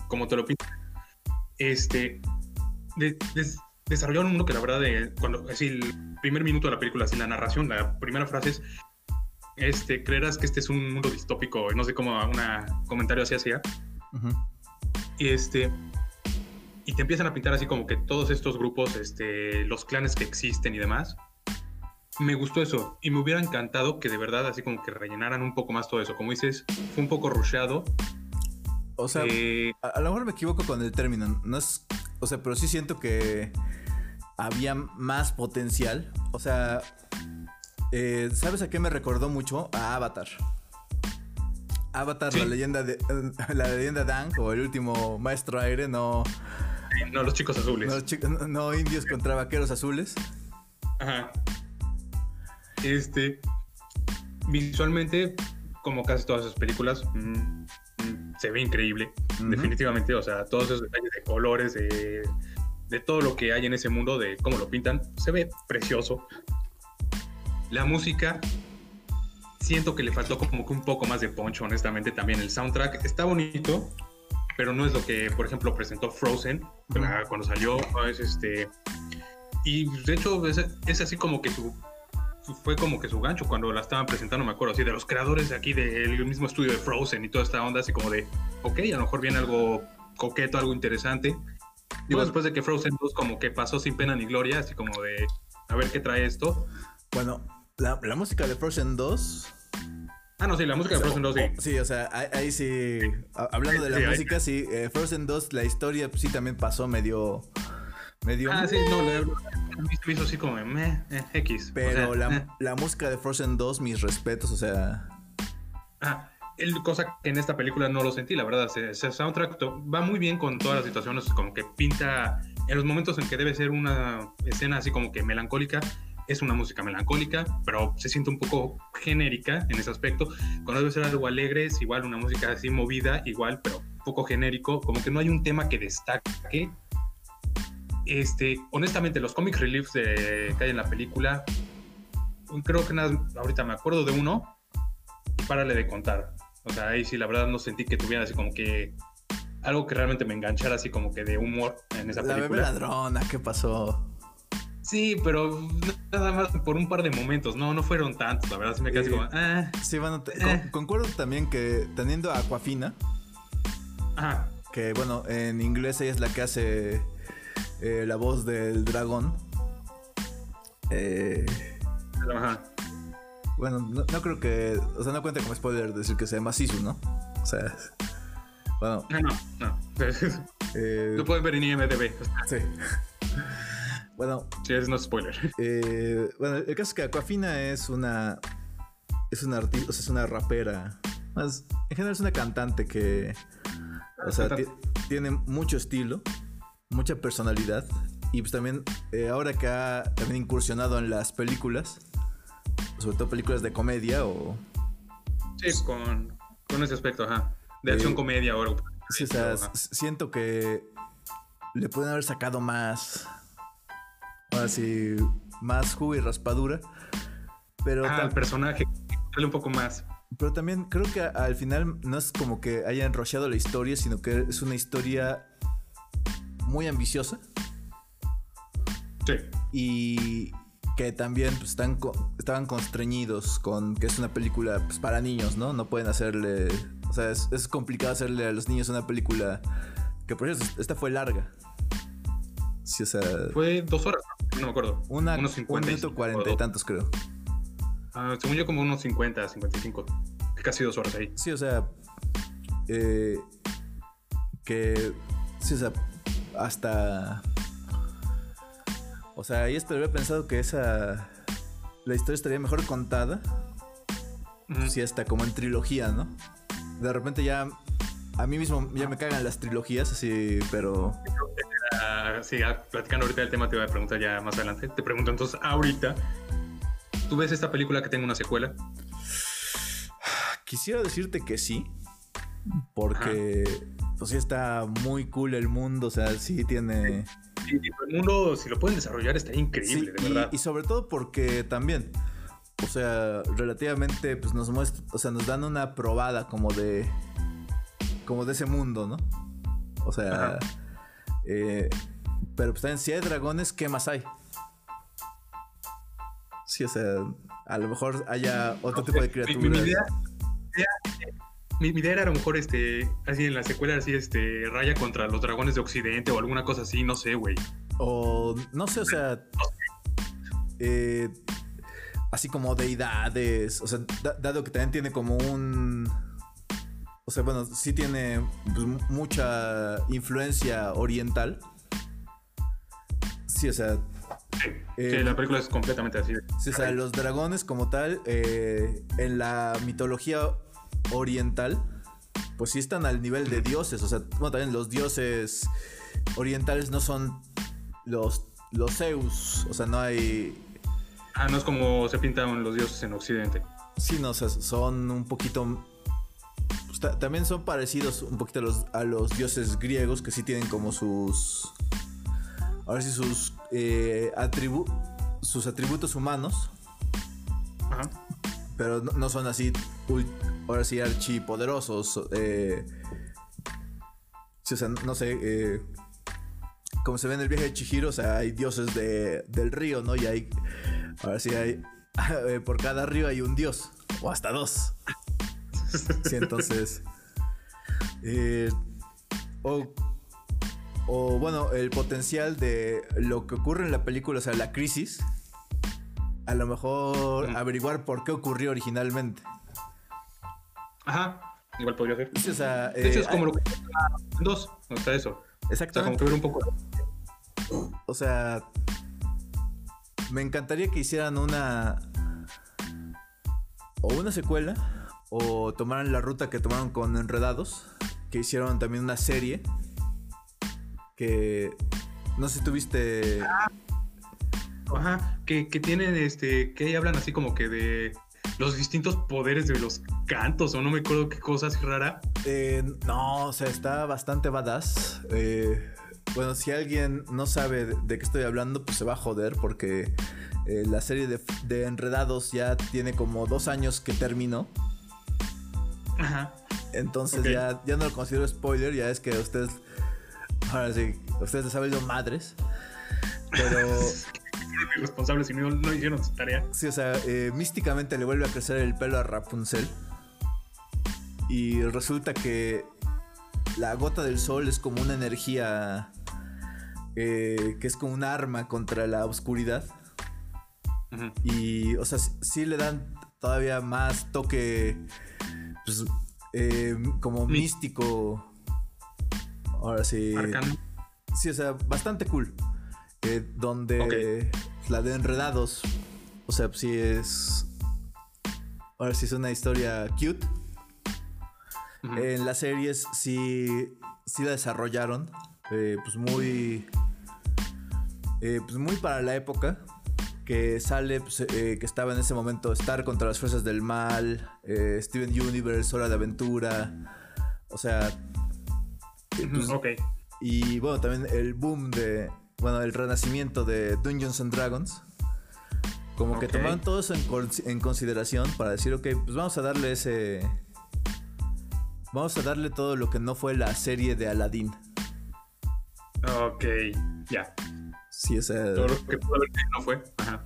como te lo pinto, este, desarrollaron un mundo que la verdad, de, cuando, así, el primer minuto de la película, así, la narración, la primera frase es, este, creerás que este es un mundo distópico, no sé cómo, un comentario así hacía. Y este, y te empiezan a pintar así como que todos estos grupos, este, los clanes que existen y demás. Me gustó eso y me hubiera encantado que de verdad así como que rellenaran un poco más todo eso. Como dices, fue un poco rusheado o sea, eh, a, lo mejor me equivoco con el término. No es. O sea, pero sí siento que había más potencial. O sea, eh, ¿sabes a qué me recordó mucho? A Avatar. Avatar, la leyenda de *laughs* la leyenda Dang o el último maestro aire, no. No, los chicos azules. No, indios contra vaqueros azules. Ajá. Este, visualmente, como casi todas sus películas, mm, mm, se ve increíble, definitivamente. O sea, todos esos detalles de colores, de, de todo lo que hay en ese mundo, de cómo lo pintan, se ve precioso. La música, siento que le faltó como que un poco más de poncho, honestamente, también el soundtrack está bonito, pero no es lo que, por ejemplo, presentó Frozen cuando salió, es este... Y de hecho es, así como que su fue como que su gancho cuando la estaban presentando, me acuerdo, así de los creadores de aquí del mismo estudio de Frozen y toda esta onda, así como de, ok, a lo mejor viene algo coqueto, algo interesante. Digo, después de que Frozen 2 como que pasó sin pena ni gloria, así como de, a ver qué trae esto. Bueno, la, la música de Frozen 2 Ah, no, sí, la música de Frozen 2, sí. Sí, o sea, ahí, sí. Hablando de la música, sí. Eh, Frozen 2, la historia pues, sí también pasó medio. medio ah, sí, no, le hizo así como meh, eh, X. Pero la, eh. la, música de Frozen 2, mis respetos, o sea. Ah, el, cosa que en esta película no lo sentí, la verdad. Ese soundtrack va muy bien con todas las situaciones, como que pinta. En los momentos en que debe ser una escena así como que melancólica, es una música melancólica, pero se siente un poco genérica en ese aspecto. Cuando debe ser algo alegre, es igual una música así movida, igual, pero un poco genérico, como que no hay un tema que destaque. Este, honestamente, los comic reliefs de, que hay en la película, creo que nada, ahorita me acuerdo de uno y párale de contar. O sea, ahí sí, la verdad no sentí que tuviera así como que algo que realmente me enganchara así como que de humor en esa película. La ladrona, ¿qué pasó? Sí, pero nada más por un par de momentos, no, no fueron tantos, la verdad, sí me quedé como, ah, Sí, bueno, eh". concuerdo también que teniendo a Aquafina, Ajá. que bueno, en inglés ella es la que hace eh, la voz del dragón. Eh, Ajá. Bueno, no, creo que, o sea, no cuenta como spoiler decir que se llama Sisu, ¿no? O sea, bueno. No, no, no. *laughs* Eh, Lo pueden ver en IMDb. Sí. Bueno. Sí, es no spoiler. *laughs* Eh, bueno, el caso es que Aquafina es una. Es una artista, o sea, es una rapera. Más, en general es una cantante que. O sea, tiene mucho estilo, mucha personalidad. Y pues también, eh, ahora que ha también incursionado en las películas, sobre todo películas de comedia o. Sí, con, con ese aspecto, ajá. De acción eh, comedia o algo. Sí, o sea, siento que le pueden haber sacado más así más jugo y raspadura. Pero ah, el personaje un poco más. Pero también creo que al final no es como que haya enrollado la historia, sino que es una historia muy ambiciosa. Sí. Y que también pues, están, estaban constreñidos con que es una película pues, para niños, ¿no? No pueden hacerle... O sea, es, es complicado hacerle a los niños una película que por eso esta fue larga. Sí, o sea... Fue dos horas, no me acuerdo. Una, unos 50. Un minuto cuarenta y tantos, creo. Ah, según yo, como unos 50, 55. Casi dos horas ahí. Sí, o sea. Eh, que. Sí, o sea. Hasta. O sea, ahí esto había pensado que esa. La historia estaría mejor contada. Si hasta como en trilogía, ¿no? De repente ya. A mí mismo ya me cagan las trilogías, así, pero sí, platicando ahorita del tema, te voy a preguntar ya más adelante. Te pregunto entonces, ahorita, ¿tú ves esta película que tenga una secuela? Quisiera decirte que sí, porque pues sí está muy cool el mundo, o sea, sí tiene... Sí, el mundo, si lo pueden desarrollar, está increíble, de verdad. Y, sobre todo porque también, o sea, relativamente, pues nos muestra, o sea, nos dan una probada como de, como de ese mundo, ¿no? O sea, eh, pero pues también si hay dragones, ¿qué más hay? Sí, o sea, a lo mejor haya otro tipo de criaturas. Mi, idea, mi, idea, era a lo mejor este, así en la secuela, así este, raya contra los dragones de Occidente o alguna cosa así, no sé, güey. O no sé, o sea, eh, así como deidades, o sea, dado que también tiene como un o sea, bueno, sí tiene pues, mucha influencia oriental. Sí, o sea. Sí, eh, la película es completamente así. Sí, o sea, los dragones como tal, eh, en la mitología oriental, pues sí están al nivel de dioses. O sea, bueno, también los dioses orientales no son los, los Zeus. O sea, no hay. Ah, no es como se pintan los dioses en Occidente. Sí, no, o sea, son un poquito. También son parecidos un poquito a los, a los dioses griegos que sí tienen como sus. Ahora sí, sus eh, sus atributos humanos. Ajá. Pero no, son así, ahora sí, archipoderosos. Eh, sí, o sea, no sé. Eh, como se ve en el viaje de Chihiro, o sea, hay dioses de, del río, ¿no? Y hay. Ahora sí hay. *laughs* Eh, por cada río hay un dios. O hasta dos. Sí, entonces. Eh, o, o bueno, el potencial de lo que ocurre en la película, o sea, la crisis. A lo mejor averiguar por qué ocurrió originalmente. Ajá, igual podría ser. Sí, o sea, de hecho, es como lo que. Dos, o sea, eso. Exactamente. como que ver un poco. O sea, me encantaría que hicieran una. O una secuela. O tomaran la ruta que tomaron con Enredados. Que hicieron también una serie. Que. No sé si tuviste. Ajá. Que, que tienen este. Que hablan así como que de los distintos poderes de los cantos, o no me acuerdo qué cosas rara. Eh, no, o sea, está bastante badass. Eh, bueno, si alguien no sabe de, qué estoy hablando, pues se va a joder porque eh, la serie de, Enredados ya tiene como dos años que terminó. Ajá. Entonces ya, ya no lo considero spoiler, ya es que ustedes, ahora sí, ustedes les han salido madres. Pero... *laughs* irresponsables y no, no, hicieron su tarea. Sí, o sea, eh, místicamente le vuelve a crecer el pelo a Rapunzel. Y resulta que la gota del sol es como una energía eh, que es como un arma contra la oscuridad. Y, o sea, sí, le dan todavía más toque, pues, eh, como místico. Ahora sí. Sí, o sea, bastante cool. Eh, donde la de Enredados, o sea, sí es. Ahora sí es una historia cute. En las series sí, sí la desarrollaron. pues muy eh, pues muy para la época que sale, pues, eh, que estaba en ese momento Star contra las fuerzas del mal, eh, Steven Universe, Hora de Aventura, o sea... Pues, ok. Y bueno, también el boom de, bueno, el renacimiento de Dungeons and Dragons. Como que tomaron todo eso en, consideración para decir, ok, pues vamos a darle ese... Vamos a darle todo lo que no fue la serie de Aladdin. Ok, ya. Sí, o sea. Todo lo que pudo haber no fue. Ajá.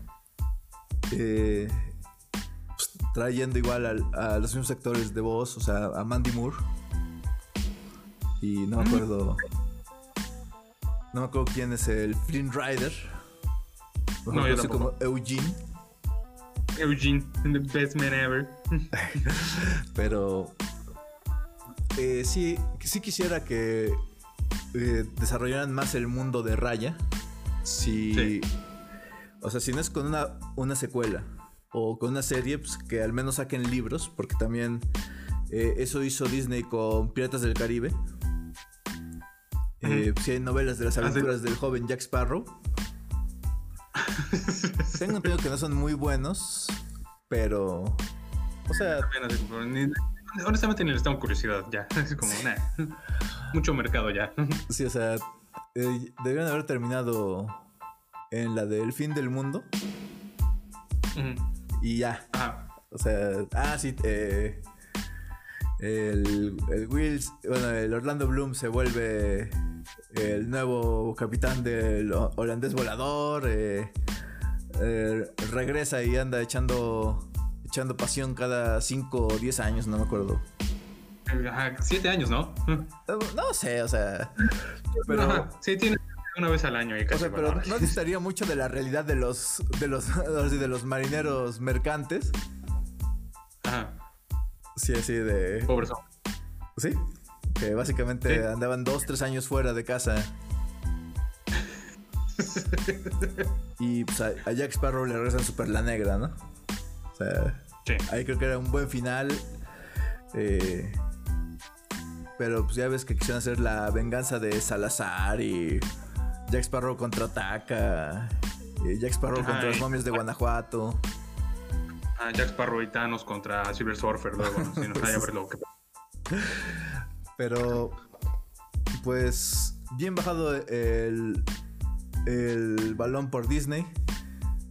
Eh, pues, trayendo igual a, los mismos sectores de voz, o sea, a Mandy Moore. Y no me acuerdo. No me acuerdo quién es el Flynn Rider. No, yo sé como Eugene. Eugene, the best man ever. *laughs* Pero eh, sí, sí quisiera que eh, desarrollaran más el mundo de Raya. Si. O sea, si no es con una, una secuela o con una serie, pues que al menos saquen libros, porque también eh, eso hizo Disney con Piratas del Caribe. Eh, si hay novelas de las ah, aventuras del joven Jack Sparrow. *laughs* Tengo entendido que no son muy buenos, pero. O sea. Honestamente ni les tengo curiosidad ya. *laughs* Es como, mucho mercado ya. Sí, o sea, eh, debieron haber terminado en la del fin del mundo. Y ya. O sea, ah, sí, eh, el, el Wills, bueno, el Orlando Bloom se vuelve el nuevo capitán del holandés volador. Eh, regresa y anda echando echando pasión cada 5 o 10 años, no me acuerdo. Ajá, siete años, ¿no? No sé, o sea. Pero. sí, tiene una vez al año. Y casi o sea, pero no distaría mucho de la realidad de los, de los, de los marineros mercantes. Ajá. Sí, así de. Pobres Sí. Que básicamente andaban dos, tres años fuera de casa. *laughs* y pues a, Jack Sparrow le regresan super la negra, ¿no? O sea, ahí creo que era un buen final. Eh, pero pues ya ves que quisieron hacer la venganza de Salazar y Jack Sparrow contraataca Eh, Jack Sparrow contra los momios de Guanajuato. Ah, Jack Sparrow y Thanos contra Silver Surfer luego, si no a ver lo que... Pero, pues, bien bajado el, el balón por Disney.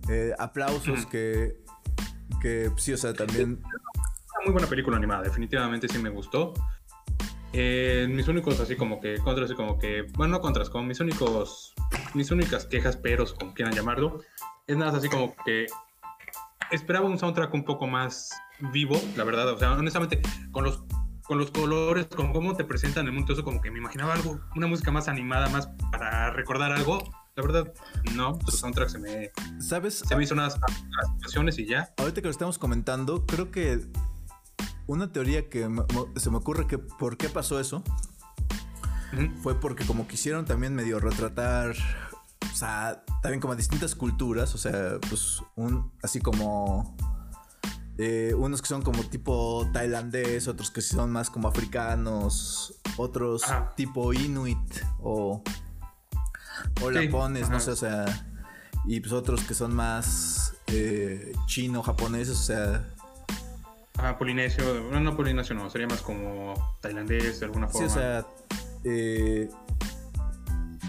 Eh, aplausos que, que sí, o sea, también... Una muy buena película animada, definitivamente sí me gustó. Eh, mis únicos así como que contras, así como que, bueno, no contras, como mis únicos, mis únicas quejas, peros, como quieran llamarlo, es nada así como que esperaba un soundtrack un poco más vivo, la verdad, o sea, honestamente, con los con los colores, con cómo te presentan el mundo, eso como que me imaginaba algo, una música más animada, más para recordar algo. La verdad, no, su soundtrack se me. ¿Sabes? Se me hizo unas, situaciones y ya. Ahorita que lo estamos comentando, creo que una teoría que se me ocurre que por qué pasó eso fue porque como quisieron también medio retratar, o sea, también como distintas culturas, o sea, pues un, así como eh, unos que son como tipo tailandés, otros que son más como africanos, otros tipo inuit o, o lapones, no sé, o sea, y pues otros que son más eh, chino, japoneses, o sea... Ah, polinesio, no, no polinesio, no, sería más como tailandés de alguna forma. Sí, o sea, eh,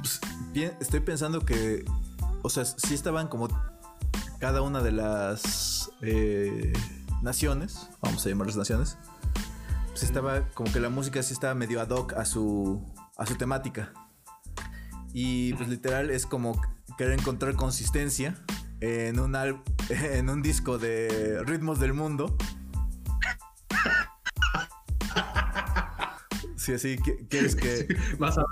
pues, estoy pensando que, o sea, sí estaban como cada una de las naciones, vamos a llamarlas naciones, pues estaba como que la música sí estaba medio ad hoc a su, a su temática. Y pues literal es como querer encontrar consistencia en un, *laughs* en un disco de ritmos del mundo. Sí, así, ¿quieres que...? *laughs* Vas a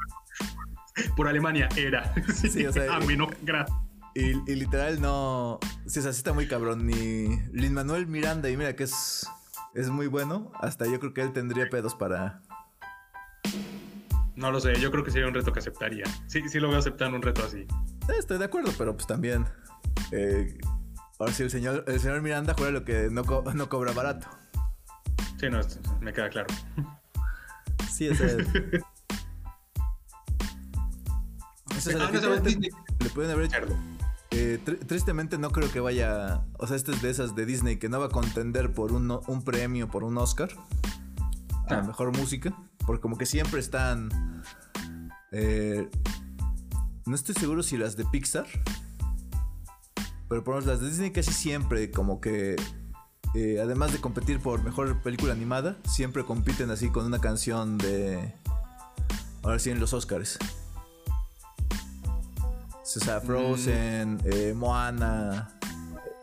Por Alemania era. Sí, o sea... A mí no, gracias. Y, literal no. Si es así, está muy cabrón. Ni Lin Manuel Miranda, y mira que es, es muy bueno. Hasta yo creo que él tendría pedos para. No lo sé, yo creo que sería un reto que aceptaría. Sí, sí lo voy a aceptar un reto así. Estoy de acuerdo, pero pues también. Eh, ahora sí, el señor, el señor Miranda juega lo que no, no cobra barato. Sí, no, me queda claro. Sí, es el. Eso es le pueden haber eh, tristemente no creo que vaya. O sea, esta es de esas de Disney que no va a contender por un, un premio, por un Oscar. A ah. mejor música. Porque como que siempre están. Eh, no estoy seguro si las de Pixar. Pero por lo menos las de Disney casi siempre como que. Eh, además de competir por mejor película animada, siempre compiten así con una canción de. Ahora sí en los Oscars. O sea, Frozen, mm. eh, Moana,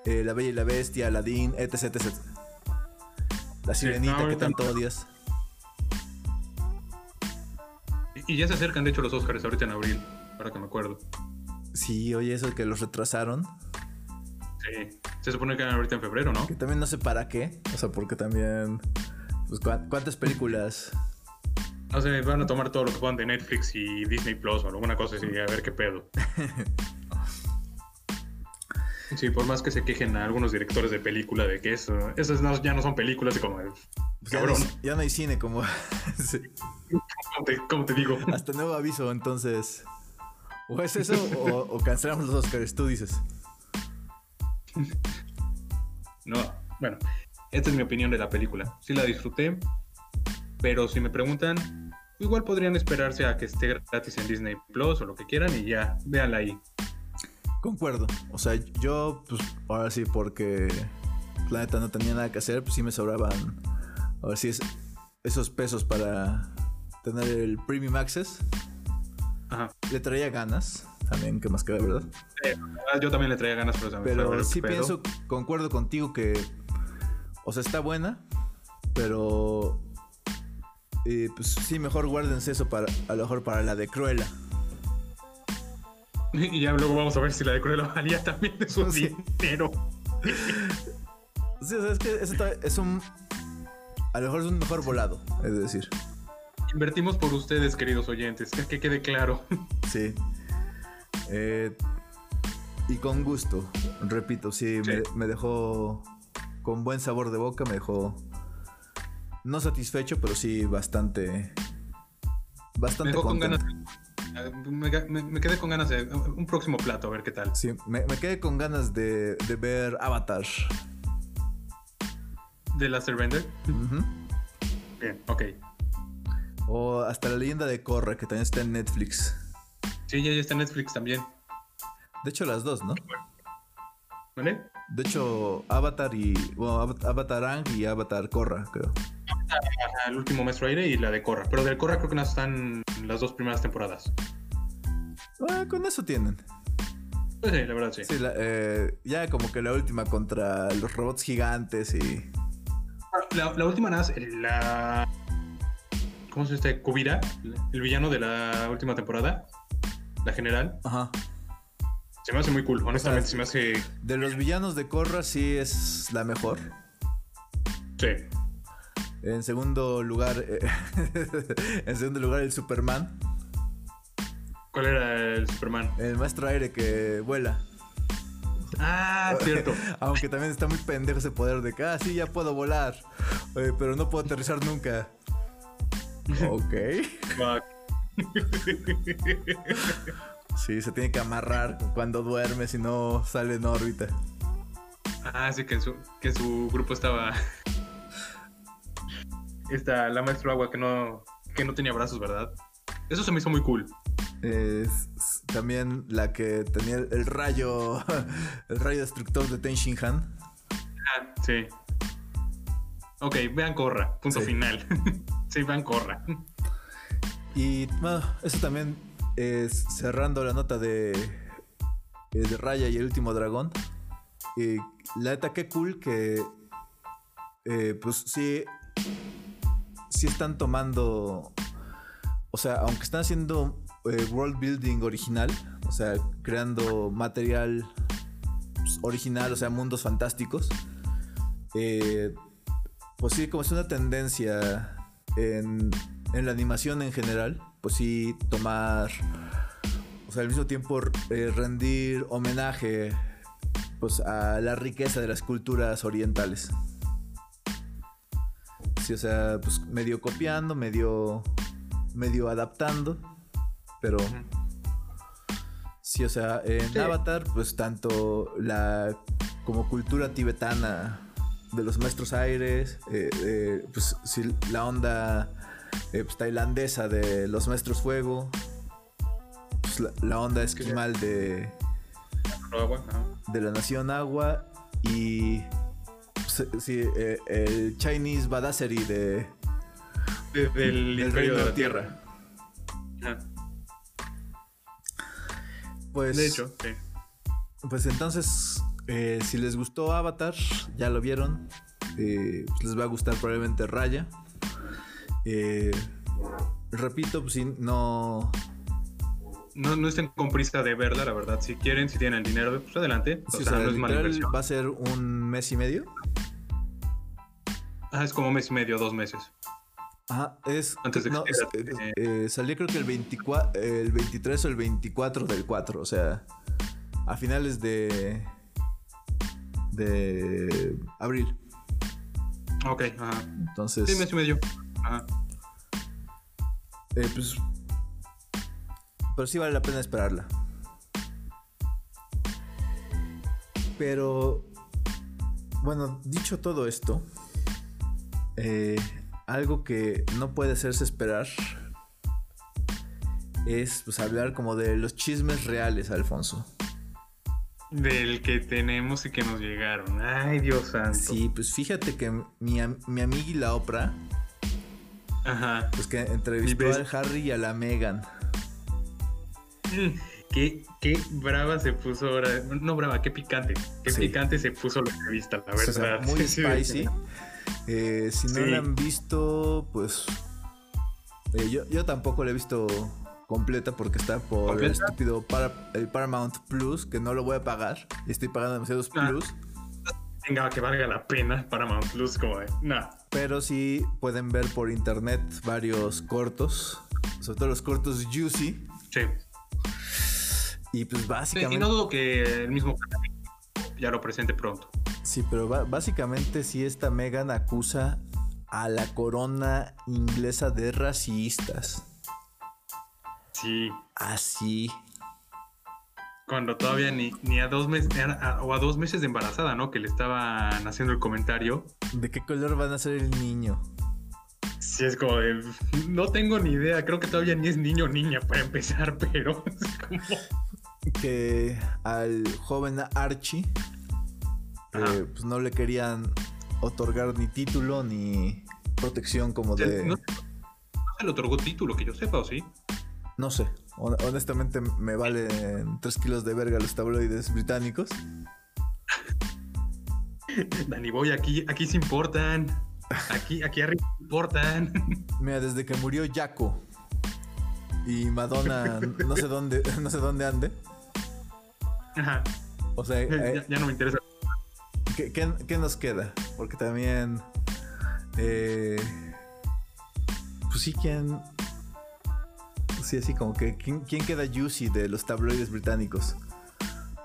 eh, La Bella y la Bestia, Aladdin, etc, etc. La Sirenita que tanto odias. Y ya se acercan, de hecho, los Oscars ahorita en abril, para que me acuerdo. Sí, oye, eso que los retrasaron. Sí, se supone que eran ahorita en febrero, ¿no? Que también no sé para qué. O sea, porque también. Pues, ¿cuántas películas? No sé, van a tomar todo lo que puedan de Netflix y Disney Plus o alguna cosa así, a ver qué pedo. *laughs* Sí, por más que se quejen a algunos directores de película de que eso, esas ya no son películas, como pues cabrón. Ya no, hay cine, como. *laughs* ¿Cómo, te, digo? Hasta nuevo aviso, entonces. O es eso o, cancelamos los Oscars, tú dices. *laughs* No, bueno, esta es mi opinión de la película. Sí la disfruté, pero si me preguntan, igual podrían esperarse a que esté gratis en Disney Plus o lo que quieran y ya, véanla ahí. Concuerdo. O sea, yo, pues, ahora sí, porque la neta no tenía nada que hacer, pues sí me sobraban. Es, esos pesos para tener el Premium Access. Ajá. Le traía ganas también, que más que la verdad. yo también le traía ganas, pero, pero sí pienso, concuerdo contigo que, o sea, está buena, pero y pues sí, mejor guárdense eso para, a lo mejor para la de Cruella. *laughs* Y ya luego vamos a ver si la de Cruella valía también de su *laughs* dinero. Sí, o sea, es que eso es un. A lo mejor es un mejor volado, es decir. Invertimos por ustedes, queridos oyentes, que, que quede claro. Sí. Eh, y con gusto, repito, sí, Me, me dejó con buen sabor de boca, me dejó no satisfecho, pero sí bastante. Bastante con ganas, me, quedé con ganas de un próximo plato, a ver qué tal. Sí, me, quedé con ganas de, ver Avatar. ¿De Last Airbender? Bien, ok. O hasta la leyenda de Korra, que también está en Netflix. Sí, ya, está en Netflix también. De hecho, las dos, ¿no? ¿Vale? De hecho, Avatar y. Bueno, Avatar Ang y Avatar Korra, creo. El último maestro aire y la de Korra. Pero del Korra creo que no están las dos primeras temporadas. Ah, con eso tienen. Pues sí, la verdad sí. Sí, eh, ya como que la última contra los robots gigantes y. La, última nada, la. ¿Cómo se llama? Kubira, el villano de la última temporada. La general. Ajá. Se me hace muy cool, honestamente, se me hace. De los villanos de Korra sí es la mejor. Sí. En segundo lugar, eh, *laughs* en segundo lugar el Superman. ¿Cuál era el Superman? El maestro aire que vuela. Ah, *laughs* cierto. Aunque también está muy pendejo ese poder de que, ah, sí, ya puedo volar, eh, pero no puedo aterrizar nunca. *laughs* ok. Sí, se tiene que amarrar cuando duerme, si no sale en órbita. Ah, sí, que su, que su grupo estaba esta, la maestro agua que no, que no tenía brazos, ¿verdad? Eso se me hizo muy cool. Es también la que tenía el rayo, *laughs* el rayo destructor de Ten Shin Han. Ah, sí. Ok, vean Corra, punto final. *laughs* sí, vean Corra. Y bueno, eso también es cerrando la nota de, eh, de Raya y el último dragón. Y la neta, qué cool que, eh, pues sí, sí están tomando, o sea, aunque están haciendo eh, world building original, o sea, creando material pues, original, o sea, mundos fantásticos, eh, pues sí, como es una tendencia en, en, la animación en general, pues sí, tomar, o sea, al mismo tiempo eh, rendir homenaje pues a la riqueza de las culturas orientales. Sí, o sea, pues medio copiando, medio, medio adaptando, pero... Sí, o sea, en Avatar, pues tanto la como cultura tibetana de los maestros aires, eh, eh, pues sí, la onda eh, pues, tailandesa de los maestros fuego, pues, la, onda esquimal de, de la nación agua y sí, eh, el Chinese Badassery de, del, Imperio de la Tierra. Pues, de hecho, sí. Pues entonces, eh, si les gustó Avatar, ya lo vieron, eh, pues les va a gustar probablemente Raya. Repito, pues si no, no, no estén con prisa de verla, la verdad. Si quieren, si tienen el dinero, pues adelante. o, sea, no es mala inversión. ¿Va a ser un mes y medio? Ah, es como un mes y medio, dos meses. Ajá, es. Antes de que eh, eh, creo que el, 24, el 23 o el 24 del 4, o sea, a finales de. de abril. Ok, ajá. Entonces. Sí, mes y medio. Ajá. Eh, pues pero sí vale la pena esperarla. Pero, bueno, dicho todo esto, eh, algo que no puede hacerse esperar es pues, hablar como de los chismes reales, Alfonso. Del que tenemos y que nos llegaron. Ay, Dios santo. Sí, pues fíjate que mi, mi amiga y la Oprah. Ajá. Pues que entrevistó al Harry y a la Megan. Qué, qué, brava se puso ahora. No brava, qué picante. Qué picante se puso la entrevista, la verdad. muy *laughs* spicy. Eh, si no la han visto, pues. Eh, yo, yo tampoco la he visto completa porque está por el estúpido el Paramount Plus, que no lo voy a pagar. Y estoy pagando demasiados ah. plus. Venga, que valga la pena Paramount Plus, como de. No. Pero sí pueden ver por internet varios cortos. Sobre todo los cortos Juicy. Sí. Y pues básicamente. y no dudo que el mismo ya lo presente pronto. Sí, pero básicamente sí esta Megan acusa a la corona inglesa de racistas. Sí. Así. Cuando todavía ni, ni a dos meses, o a dos meses de embarazada, ¿no? Que le estaban haciendo el comentario. ¿De qué color van a ser el niño? Sí, es como de, no tengo ni idea, creo que todavía ni es niño o niña para empezar, *laughs* pero es como... Que al joven Archie, eh, pues no le querían otorgar ni título ni protección como de... No, se le otorgó título, que yo sepa, ¿o sí? No sé, honestamente me valen 3 kilos de verga los tabloides británicos. *laughs* Dani Boy, aquí, aquí se importan. Aquí, aquí arriba se importan. *laughs* Mira, desde que murió Jaco y Madonna, no sé dónde, *laughs* no sé dónde ande. Ajá. O sea, ya, eh, no me interesa. ¿qué, qué, nos queda? Porque también. Eh, pues sí, ¿quién, Sí, así como que ¿quién, queda juicy de los tabloides británicos?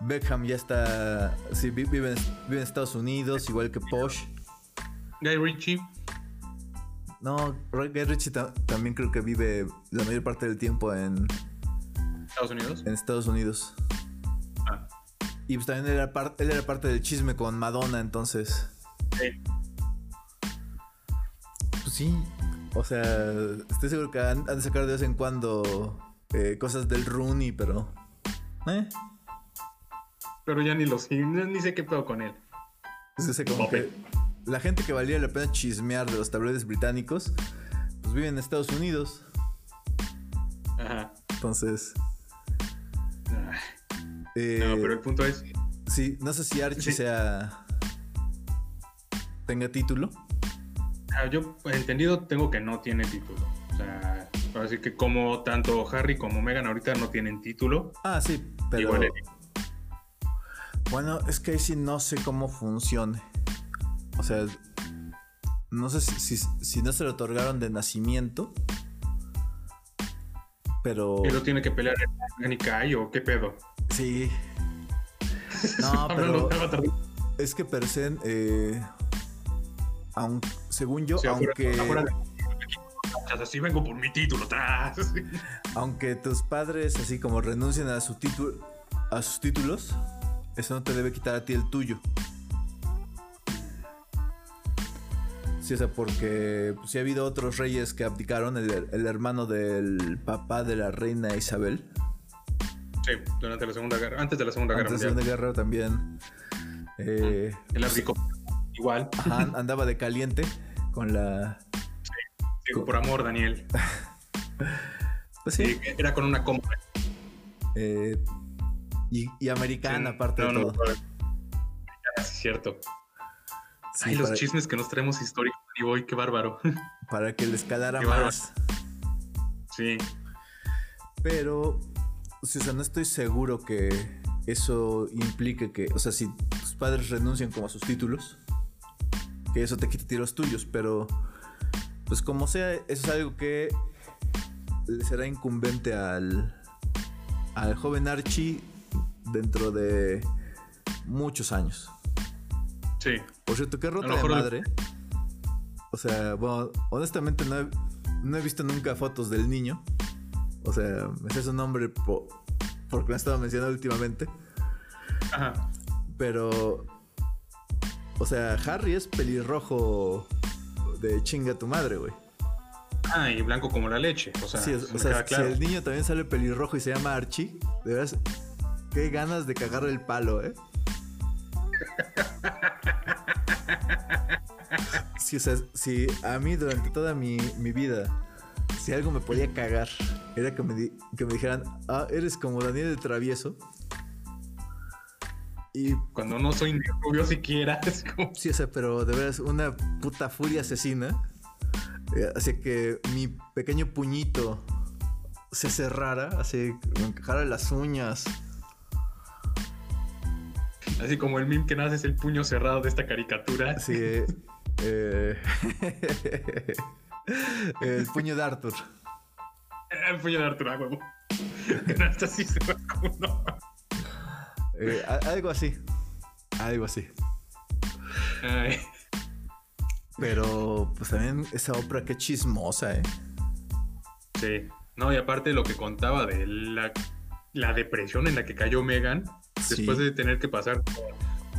Beckham ya está, sí, vive, en Estados Unidos, igual que Posh. Guy Ritchie. No, Guy Ritchie también creo que vive la mayor parte del tiempo en Estados Unidos. En Estados Unidos. Ah. Y pues también era él era parte del chisme con Madonna, entonces. Sí. Pues sí, o sea, estoy seguro que han, de sacar de vez en cuando eh, cosas del Rooney, pero. ¿Eh? Pero ya ni lo sé, ni sé qué pedo con él. Es como que la gente que valía la pena chismear de los tabloides británicos, pues vive en Estados Unidos. Ajá. Entonces. Eh, no, pero el punto es. Sí, no sé si Archie sea. tenga título. Yo entendido tengo que no tiene título. O sea, así que como tanto Harry como Meghan ahorita no tienen título. Ah, sí, pero... Bueno, es que ahí sí no sé cómo funcione. O sea, no sé si, si, no se le otorgaron de nacimiento. Pero. ¿Y lo tiene que pelear en Kai o qué pedo? Sí. *laughs* No, pero. es que Persen, eh, según yo, aunque. así vengo por mi título atrás. *laughs* Aunque tus padres, así como renuncian a, su título, a sus títulos, eso no te debe quitar a ti el tuyo. Sí, o sea, porque si ha habido otros reyes que abdicaron, el, hermano del papá de la reina Isabel. Sí, durante la Segunda Guerra, antes de la Segunda Guerra. Antes de la Segunda Guerra también. Eh, el abdicó. Igual. andaba de caliente con la. Sí, por amor, Daniel. *laughs* pues sí. Era con una compra. Eh, y, americana, aparte de todo. es cierto. Sí, los chismes que nos traemos históricos, y voy, qué bárbaro. *laughs* Para que les calara más. Sí. Pero, o sea, no estoy seguro que eso implique que, o sea, si tus padres renuncian como a sus títulos, eso te quite los tuyos, pero pues como sea, eso es algo que le será incumbente al, al joven Archie dentro de muchos años. Sí. Por cierto, qué rota de madre. O sea, bueno, honestamente no he, no he, visto nunca fotos del niño. O sea, me sé su nombre porque me ha estado mencionando últimamente. Ajá. Pero o sea, Harry es pelirrojo de chinga tu madre, güey. Ah, y blanco como la leche. O sea, sí, o sea si el niño también sale pelirrojo y se llama Archie, de verdad, qué ganas de cagarle el palo, ¿eh? *laughs* Sí, o sea, si a mí durante toda mi, vida, si algo me podía cagar, era que me, que me dijeran, ah, eres como Daniel de Travieso. Y cuando no soy ni rubio siquiera. *laughs* Es como... Sí, o sea, pero de veras, una puta furia asesina. Eh, así que mi pequeño puñito se cerrara, así me encajara las uñas. Así como el meme que nace es el puño cerrado de esta caricatura. Sí. Eh, *laughs* el puño de Arthur. El puño de Arthur, a huevo. *laughs* Que no, así se va como eh, algo así. Algo así. Pero pues también esa ópera qué chismosa, ¿eh? Sí. No, y aparte lo que contaba de la, la depresión en la que cayó Megan después de tener que pasar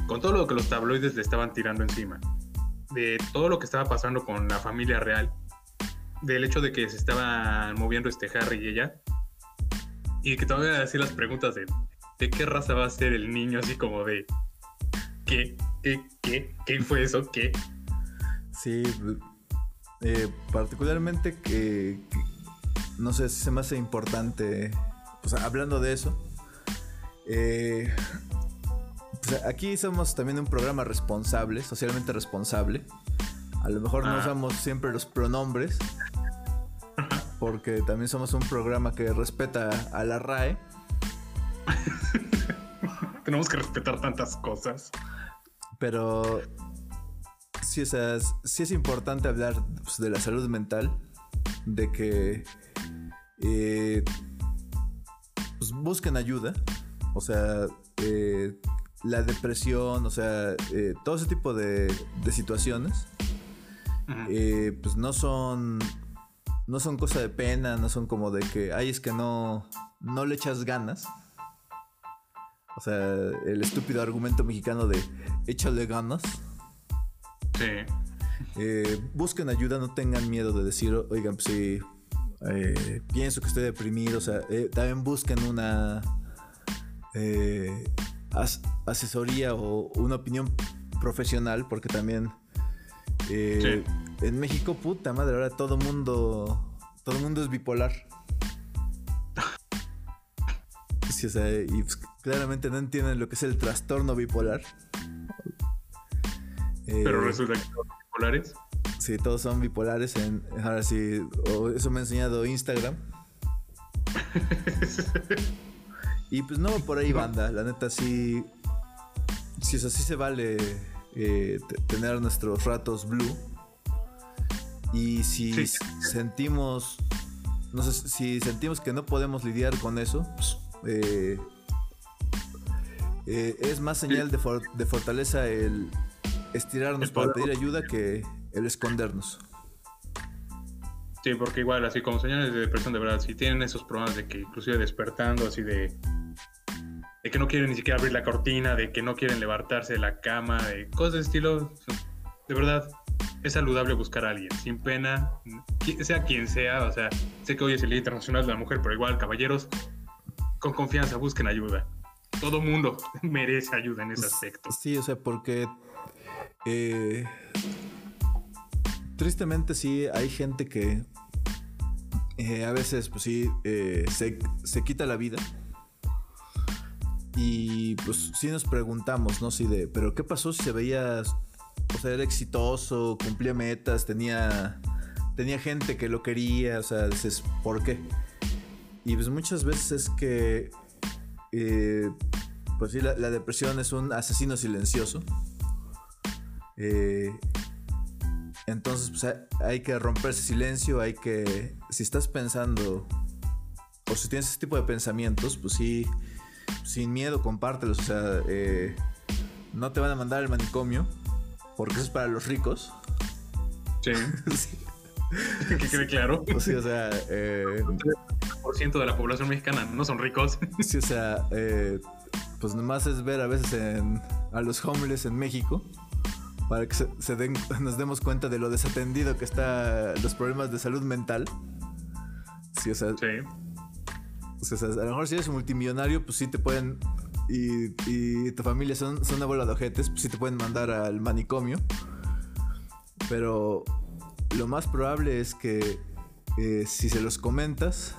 con, todo lo que los tabloides le estaban tirando encima, de todo lo que estaba pasando con la familia real, del hecho de que se estaban moviendo este Harry y ella, y que todavía hacía las preguntas de ¿de qué raza va a ser el niño? Así como de ¿qué? ¿Qué? ¿Qué? ¿Qué fue eso? ¿Qué? Sí, eh, particularmente que, no sé si se me hace importante, pues hablando de eso, eh, pues aquí somos también un programa responsable, socialmente responsable. A lo mejor no ah. usamos siempre los pronombres, porque también somos un programa que respeta a la RAE. *laughs* Tenemos que respetar tantas cosas. Pero sí, o sea, sí es importante hablar pues, de la salud mental, de que eh, pues, busquen ayuda, o sea, eh, la depresión, o sea, eh, todo ese tipo de, situaciones, pues no son, no son cosa de pena, no son como de que, ay, es que no, no le echas ganas. O sea, el estúpido argumento mexicano de échale ganas. Sí. busquen ayuda, no tengan miedo de decir, oigan, pues sí, pienso que estoy deprimido. O sea, también busquen una eh, asesoría o una opinión profesional, porque también eh, en México, puta madre, ahora todo mundo, todo mundo es bipolar. Sí, o sea, y pues, claramente no entienden lo que es el trastorno bipolar. Pero eh, resulta que son bipolares. Sí, todos son bipolares. En, ahora sí, eso me ha enseñado Instagram. *laughs* Y pues no por ahí banda, la neta sí. Si es así se vale eh, tener nuestros ratos blue. Y si sentimos. No sé si sentimos que no podemos lidiar con eso, pues, eh, eh, es más señal de, de, fortaleza el estirarnos para pedir ayuda que el escondernos. Sí, porque igual, así como señales de depresión, de verdad, si tienen esos problemas de que inclusive despertando, así de de que no quieren ni siquiera abrir la cortina, de que no quieren levantarse de la cama, de cosas de estilo. De verdad, es saludable buscar a alguien, sin pena, sea quien sea. O sea, sé que hoy es el Día Internacional de la Mujer, pero igual, caballeros, con confianza, busquen ayuda. Todo mundo *laughs* merece ayuda en ese aspecto. Sí, o sea, porque eh, tristemente sí hay gente que eh, a veces, pues sí, eh, se, se quita la vida y pues sí nos preguntamos, ¿no? Si de, pero ¿qué pasó si se veía, o sea, era exitoso, cumplía metas, tenía, tenía gente que lo quería, o sea, dices, ¿por qué? Y pues muchas veces es que, eh, pues sí, la, depresión es un asesino silencioso. Eh, entonces, pues hay que romper ese silencio, hay que, si estás pensando, o si tienes ese tipo de pensamientos, pues sí sin miedo, compártelos. O sea, eh, no te van a mandar al manicomio, porque eso es para los ricos. Sí. *laughs* que quede claro. Sí, o sea, eh, por ciento de la población mexicana no son ricos. *laughs* sí, o sea, eh, pues nomás es ver a veces a los homeless en México para que se, den, *laughs* nos demos cuenta de lo desatendido que está los problemas de salud mental. Sí, o sea, sí. O sea, a lo mejor si eres multimillonario, pues sí te pueden. Y, tu familia son, son una bola de ojetes, pues sí te pueden mandar al manicomio. Pero lo más probable es que eh, si se los comentas,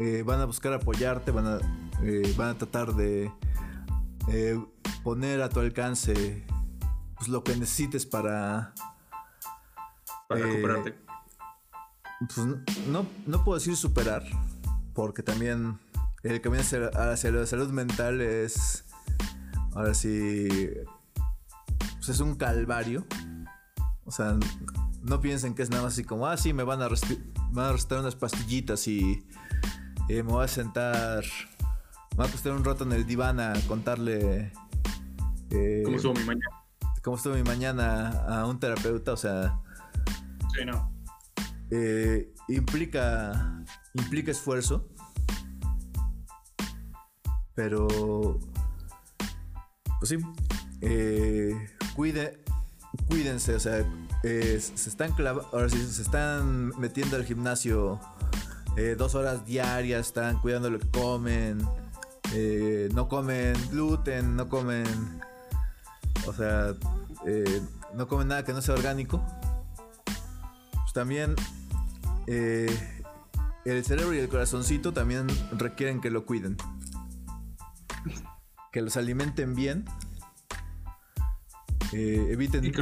eh, van a buscar apoyarte, van a, eh, van a tratar de poner a tu alcance pues, lo que necesites para. Para recuperarte. Pues no, no puedo decir superar, porque también el camino hacia, la salud mental es, ahora sí, pues es un calvario. O sea, no piensen que es nada más así como, ah, sí, me van a, van restar unas pastillitas y me voy a sentar, me voy a acostar un rato en el diván a contarle... Eh, ¿Cómo estuvo mi mañana? ¿Cómo estuvo mi mañana a un terapeuta? O sea... Sí, no. eh, implica, implica esfuerzo, pero, pues sí, eh, cuide, cuídense, o sea, se están ahora sí, se están metiendo al gimnasio dos horas diarias, están cuidando lo que comen, no comen gluten, no comen, o sea, no comen nada que no sea orgánico. Pues también eh, el cerebro y el corazoncito también requieren que lo cuiden. Que los alimenten bien. Eh, eviten. *laughs*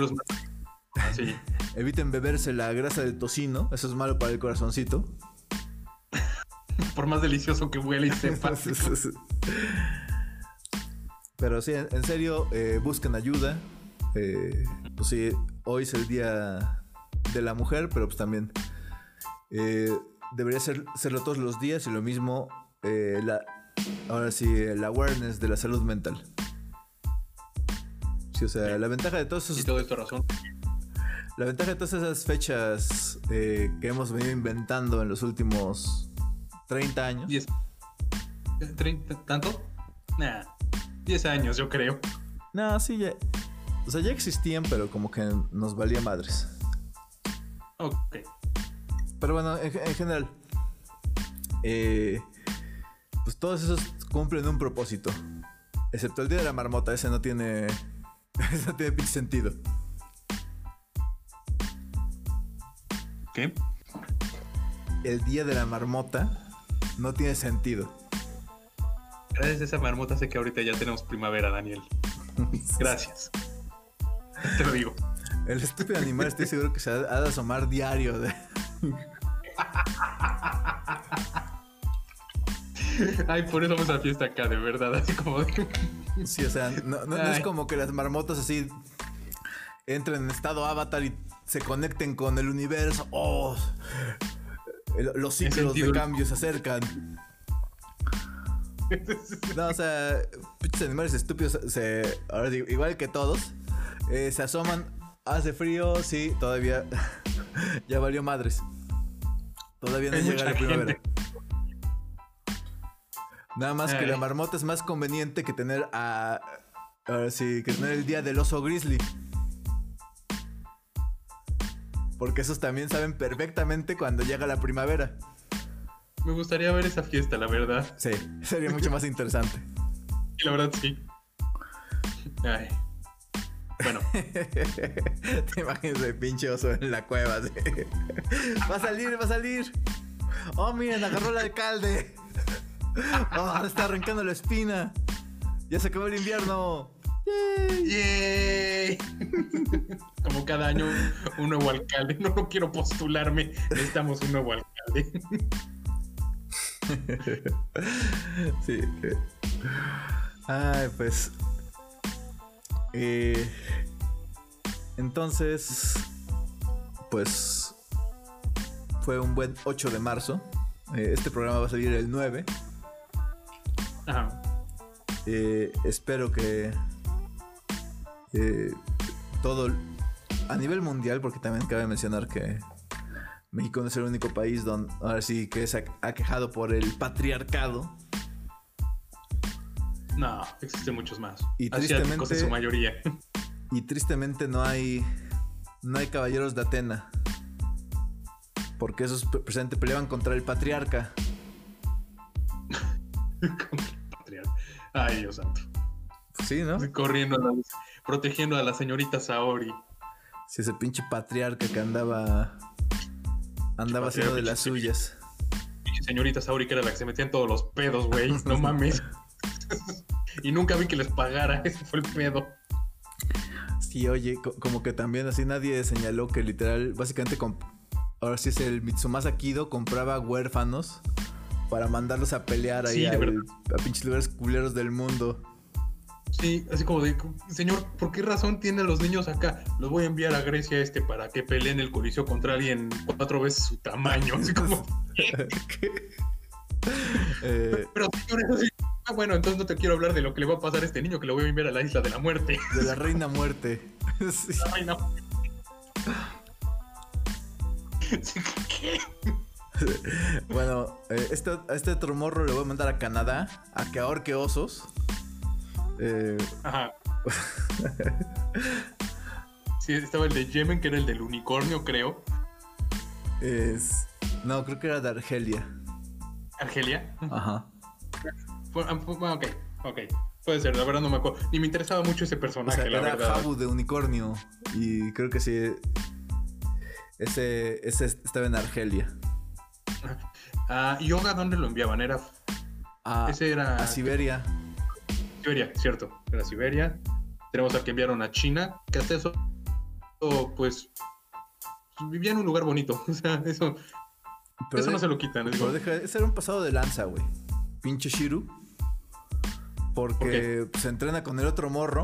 eviten beberse la grasa del tocino. Eso es malo para el corazoncito. Por más delicioso que huele y sepa. *laughs* Pero sí, en serio, eh, busquen ayuda. pues sí, hoy es el día de la mujer, pero pues también eh, debería ser, serlo todos los días y lo mismo, eh, la, ahora sí, el awareness de la salud mental. Sí, o sea, la ventaja de todos esos... Y todo esto razón. La ventaja de todas esas fechas eh, que hemos venido inventando en los últimos 30 años. 10. ¿30? ¿Tanto? Nah, 10 años yo creo. No, sí, ya. O sea, ya existían, pero como que nos valía madres. Ok. Pero bueno, en, general, eh, pues todos esos cumplen un propósito. Excepto el día de la marmota, ese no tiene. *laughs* ese no tiene sentido. ¿Qué? El día de la marmota no tiene sentido. Gracias a esa marmota sé que ahorita ya tenemos primavera, Daniel. *laughs* Gracias. Te lo digo. El estúpido animal estoy seguro que se ha de asomar diario. De... *laughs* Ay, por eso vamos a la fiesta acá, de verdad, así como Sí, o sea, no, es como que las marmotas así entren en estado avatar y se conecten con el universo. Oh, los ciclos de cambio se acercan. *laughs* No, o sea, pinches animales estúpidos, se, ahora igual que todos, eh, se asoman, hace frío, sí, todavía *laughs* ya valió madres. Todavía no llega la primavera. Nada más que la marmota es más conveniente que tener a. Ahora sí, que tener el día del oso grizzly. Porque esos también saben perfectamente cuando llega la primavera. Me gustaría ver esa fiesta, la verdad. Sí, sería mucho más interesante. Y la verdad, sí. Ay. Bueno. *laughs* Te imaginas de pinche oso en la cueva. va a salir, va a salir. Oh, miren, agarró el alcalde. Oh, está arrancando la espina. Ya se acabó el invierno. ¡Yay! *laughs* Como cada año un nuevo alcalde. No, no quiero postularme. Necesitamos un nuevo alcalde. *laughs* sí. Ay, pues eh, entonces, pues fue un buen 8 de marzo. Eh, este programa va a salir el 9. Eh, espero que todo a nivel mundial, porque también cabe mencionar que México no es el único país donde ahora sí que es aquejado por el patriarcado. No, existen muchos más. Y tristemente, en su mayoría. Y tristemente no hay no hay caballeros de Atena. Porque esos presente peleaban contra el patriarca. *laughs* contra el patriarca. Ay, Dios santo. Sí, ¿no? Corriendo a la, protegiendo a la señorita Saori. Sí, ese pinche patriarca que andaba andaba haciendo de las suyas. Pinche señorita Saori que era la que se metía en todos los pedos, güey. No *laughs* mames. y nunca vi que les pagara, *laughs* ese fue el pedo. Sí, oye, como que también así nadie señaló que literal, básicamente, ahora sí es el Mitsumasa Kido, compraba huérfanos para mandarlos a pelear ahí a pinches lugares culeros del mundo. Sí, así como de, señor, ¿por qué razón tiene a los niños acá? Los voy a enviar a Grecia este para que peleen el coliseo contra alguien cuatro veces su tamaño. Así como... *laughs* Eh, Pero señor, así, Ah, bueno, entonces no te quiero hablar de lo que le va a pasar a este niño que lo voy a enviar a la isla de la muerte. De la reina muerte. *laughs* La reina *laughs* ¿Qué? bueno, eh, este, a este otro morro le voy a mandar a Canadá a que ahorque osos. Eh, Ajá. *laughs* sí, estaba el de Yemen, que era el del unicornio, creo. Es. No, creo que era de Argelia. ¿Argelia? Ajá. Bueno, ok, ok. Puede ser, la verdad no me acuerdo. Ni me interesaba mucho ese personaje, o sea, era Jabu de unicornio. Y creo que sí. Ese, ese estaba en Argelia. Ah, ¿Yoga dónde lo enviaban? Era. Ese era. A Siberia. Siberia, cierto. Era Siberia. Tenemos a que enviaron a China, que hasta eso, pues, vivía en un lugar bonito. *laughs* O sea, eso. eso no se lo quitan. Pero deja, ese era un pasado de lanza, güey. Pinche Shiru. Porque se entrena con el otro morro.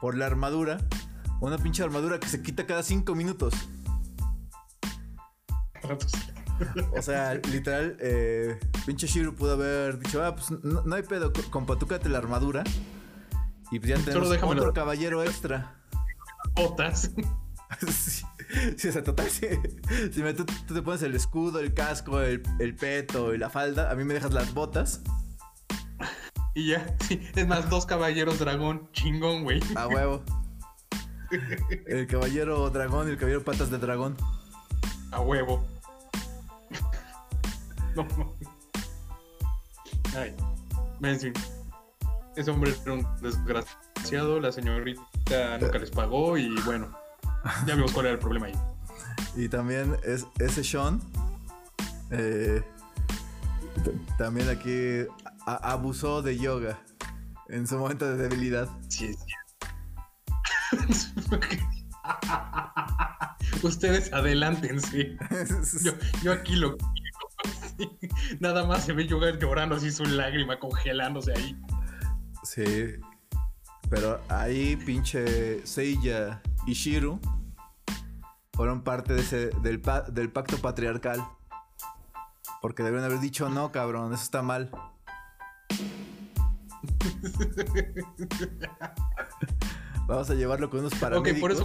Por la armadura. Una pinche armadura que se quita cada cinco minutos. O sea, literal, eh, pinche Shiru pudo haber dicho, ah, pues no, hay pedo, compa, la armadura. Y pues ya tenemos otro caballero extra. Botas. *laughs* sí, sí, o sea, total, sí. Si me, tú, te pones el escudo, el casco, el, el, peto y la falda, a mí me dejas las botas. Y ya, sí. Es más, dos caballeros dragón, chingón, güey. A huevo. *laughs* El caballero dragón y el caballero patas de dragón. A huevo. No. Ay. En Ese hombre era un desgraciado. La señorita nunca les pagó y bueno. Ya vimos cuál era el problema ahí. Y también es, ese Sean. Eh, también aquí abusó de yoga en su momento de debilidad. Sí, sí. *laughs* Ustedes adelántense. *laughs* Yo, yo aquí lo *laughs* Nada más se ve llorar llorando así su lágrima congelándose ahí. Sí. Pero ahí pinche Seiya y Shiru fueron parte de ese, del, del pacto patriarcal. Porque debieron haber dicho no, cabrón, eso está mal. *laughs* Vamos a llevarlo con unos paramédicos. por eso,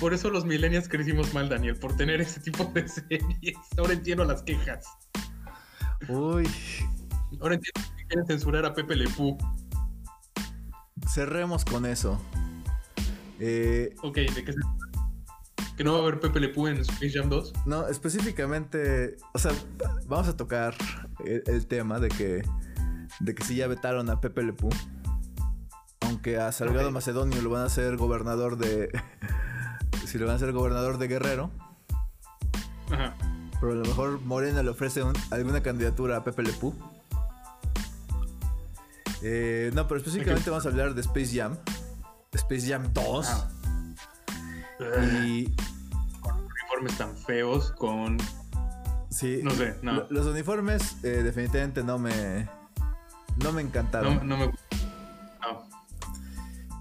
por eso los millennials crecimos mal, Daniel, por tener ese tipo de series. Ahora entiendo las quejas. Uy. Ahora entiendo que quieren censurar a Pepe Le Pew. Cerremos con eso. Eh, ok, ¿de qué se ¿Que no va a haber Pepe Le Pew en Space Jam 2? No, específicamente, o sea, vamos a tocar el, tema de que, de que sí ya vetaron a Pepe Le Pew. Aunque a Salgado Macedonio lo van a hacer gobernador de, si lo van a hacer gobernador de Guerrero. Ajá. Pero a lo mejor Morena le ofrece alguna candidatura a Pepe Le Pew. Eh, no, pero específicamente vamos a hablar de Space Jam. Space Jam 2. Ah. Y. Con uniformes tan feos, con. Sí. No sé, no. Los uniformes, eh, definitivamente no me. No me encantaron. No, no me No.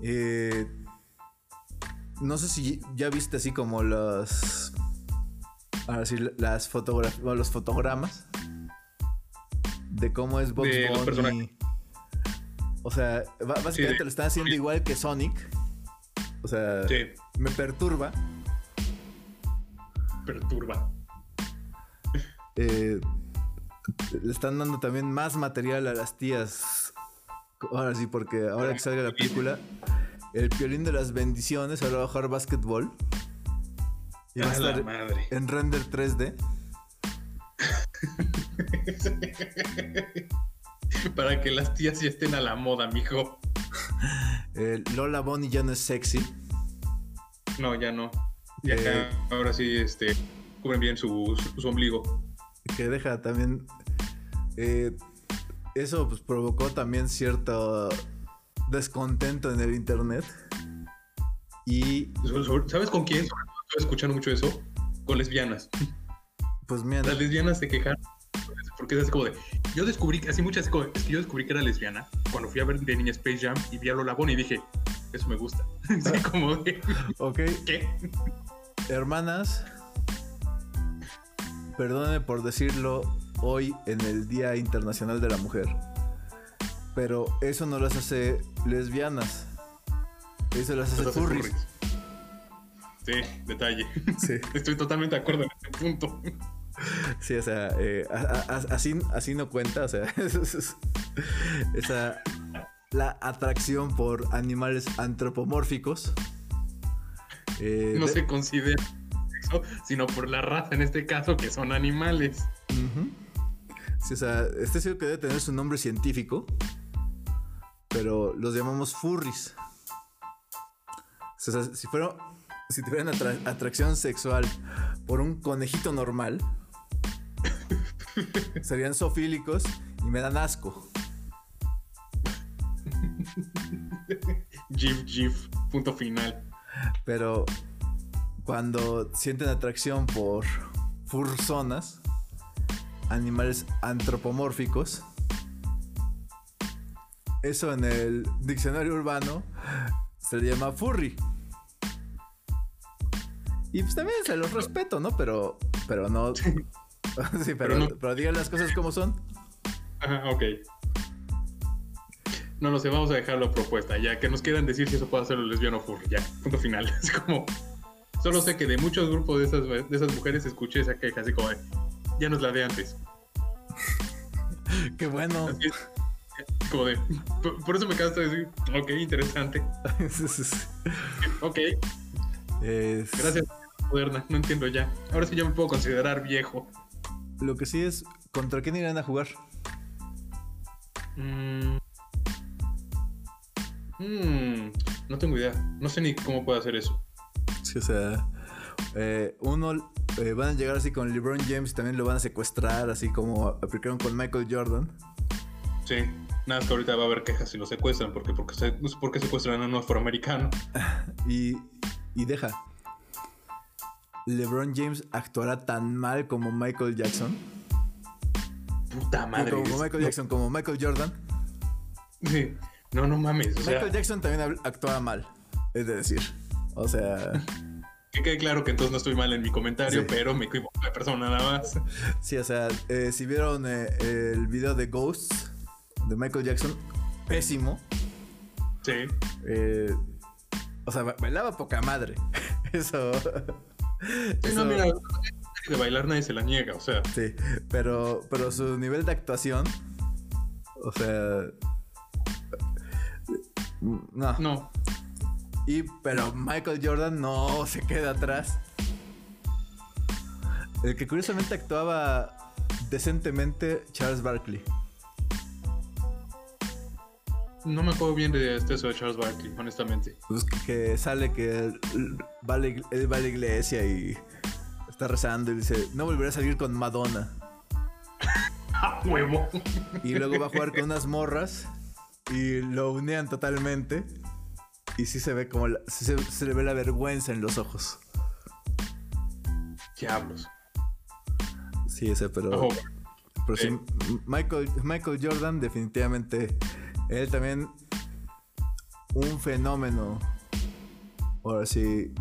Eh no sé si ya viste así como los. Ahora sí, las fotografías. Los fotogramas. De cómo es Box Bunny. O sea, básicamente lo están haciendo igual que Sonic. O sea, me perturba. Perturba. Eh, le están dando también más material a las tías. Ahora sí, porque ahora que salga la película el piolín de las bendiciones, ahora va a jugar básquetbol. Y va a estar madre. en render 3D. *laughs* Para que las tías ya estén a la moda, mijo. Lola Bonnie ya no es sexy. No, ya no. Ya eh, ahora sí, este, cubren bien su, ombligo. Que deja también. Eh, eso pues provocó también cierto descontento en el internet. Y. ¿Sabes con quién? Estoy escuchando mucho eso. Con lesbianas. Pues mira. Las lesbianas se quejan. Porque es como de. Yo descubrí, así muchas cosas. Es que yo descubrí que era lesbiana cuando fui a ver de niña Space Jam y vi a Lola Bonnie y dije, eso me gusta. *laughs* Así como de. Ok. ¿Qué? Hermanas. Perdónenme por decirlo hoy en el Día Internacional de la Mujer. Pero eso no las hace lesbianas. Eso las hace furries. Sí, detalle. *laughs* Sí. Estoy totalmente de acuerdo en este punto. Sí, o sea, eh, así, así no cuenta, o sea, *laughs* esa, la atracción por animales antropomórficos. Eh, no se considera eso, sino por la raza en este caso, que son animales. Sí, o sea, este sí que debe tener su nombre científico, pero los llamamos furries. O sea, si fuera, si tuvieran atracción sexual por un conejito normal, *laughs* serían sofílicos y me dan asco. Gif, gif, punto final. Pero cuando sienten atracción por furzonas, animales antropomórficos, eso en el diccionario urbano se le llama furry. Y pues también se los respeto, ¿no? Pero, pero no. *laughs* *laughs* sí, pero, pero, digan las cosas como son. Ajá, ok. No lo sé, vamos a dejarlo a propuesta. Ya que nos quieran decir si eso puede hacerlo lesbiano o furry. Ya, punto final. *laughs* Es como. Solo sé que de muchos grupos de esas, de esas mujeres escuché esa queja así como ya nos la de antes. Qué bueno. Como de. Por, eso me canso de decir, ok, interesante. *laughs* ok. Gracias, moderna, no entiendo ya. Ahora sí ya me puedo considerar viejo. Lo que sí es, ¿contra quién irán a jugar? Mm. Mm, no tengo idea. No sé ni cómo puede hacer eso. Sí, o sea, eh, uno eh, van a llegar así con LeBron James y también lo van a secuestrar, así como aplicaron con Michael Jordan. Sí, nada, es que ahorita va a haber quejas si lo secuestran, porque porque, se, porque secuestran a un afroamericano. *laughs* y, y deja. LeBron James actuará tan mal como Michael Jackson. Puta madre. Como Michael Jackson, como Michael Jordan. Sí. No, no mames. Michael Jackson también actuaba mal. Es decir. O sea. *laughs* Que quede claro que entonces no estoy mal en mi comentario, pero me equivoco de persona nada más. *laughs* Sí, o sea, eh, si vieron eh, el video de Ghosts de Michael Jackson, pésimo. Sí. Eh, o sea, bailaba poca madre. *laughs* Eso. No, mira, de bailar nadie se la niega, o sea. Sí, pero, pero su nivel de actuación. O sea. No. No. Y, pero Michael Jordan no se queda atrás. El que curiosamente actuaba decentemente, Charles Barkley. No me acuerdo bien de este eso de Charles Barkley, honestamente. Pues que sale que él va, a la, iglesia y está rezando y dice, no volveré a salir con Madonna. ¡A *laughs* huevo! Y luego va a jugar con unas morras y lo unean totalmente. Y sí se ve como se, le ve la vergüenza en los ojos. Diablos. Sí, ese, pero. pero sí, Michael, Michael Jordan, definitivamente. Él también. Un fenómeno. Ahora sí.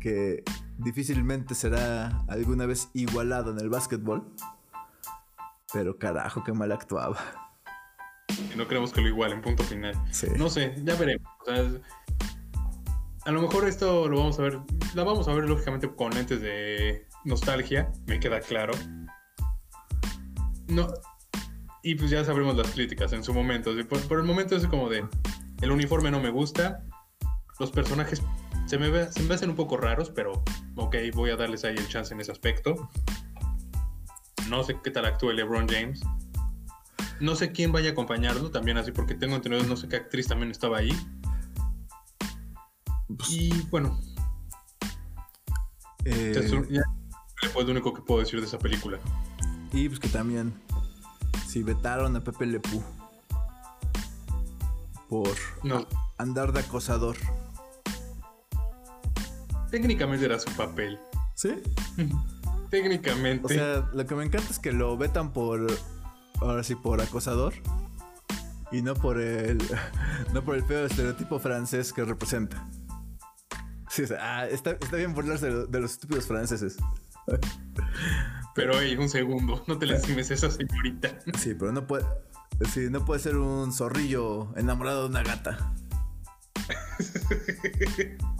Que difícilmente será alguna vez igualado en el básquetbol. Pero carajo, qué mal actuaba. Y no creemos que lo igualen, punto final. No sé, ya veremos. O sea, a lo mejor esto lo vamos a ver, la vamos a ver lógicamente con lentes de nostalgia, me queda claro. No, y pues ya sabremos las críticas en su momento. Por, el momento es como de, el uniforme no me gusta, los personajes se me, se me hacen un poco raros, pero ok, voy a darles ahí el chance en ese aspecto. No sé qué tal actúe LeBron James. No sé quién vaya a acompañarlo también así, porque tengo entendido, no sé qué actriz también estaba ahí. Pues, y bueno. Eh, es lo único que puedo decir de esa película. Y pues que también. Si vetaron a Pepe Lepú. Por andar de acosador. Técnicamente era su papel. ¿Sí? *laughs* Técnicamente. O sea, lo que me encanta es que lo vetan por. Ahora sí, por acosador. Y no por el. *laughs* No por el feo estereotipo francés que representa. Ah, está, bien burlarse de, los estúpidos franceses. Pero hey, un segundo, no te le lastimes esa señorita. Sí, pero no puede. Sí, no puede ser un zorrillo enamorado de una gata. *laughs*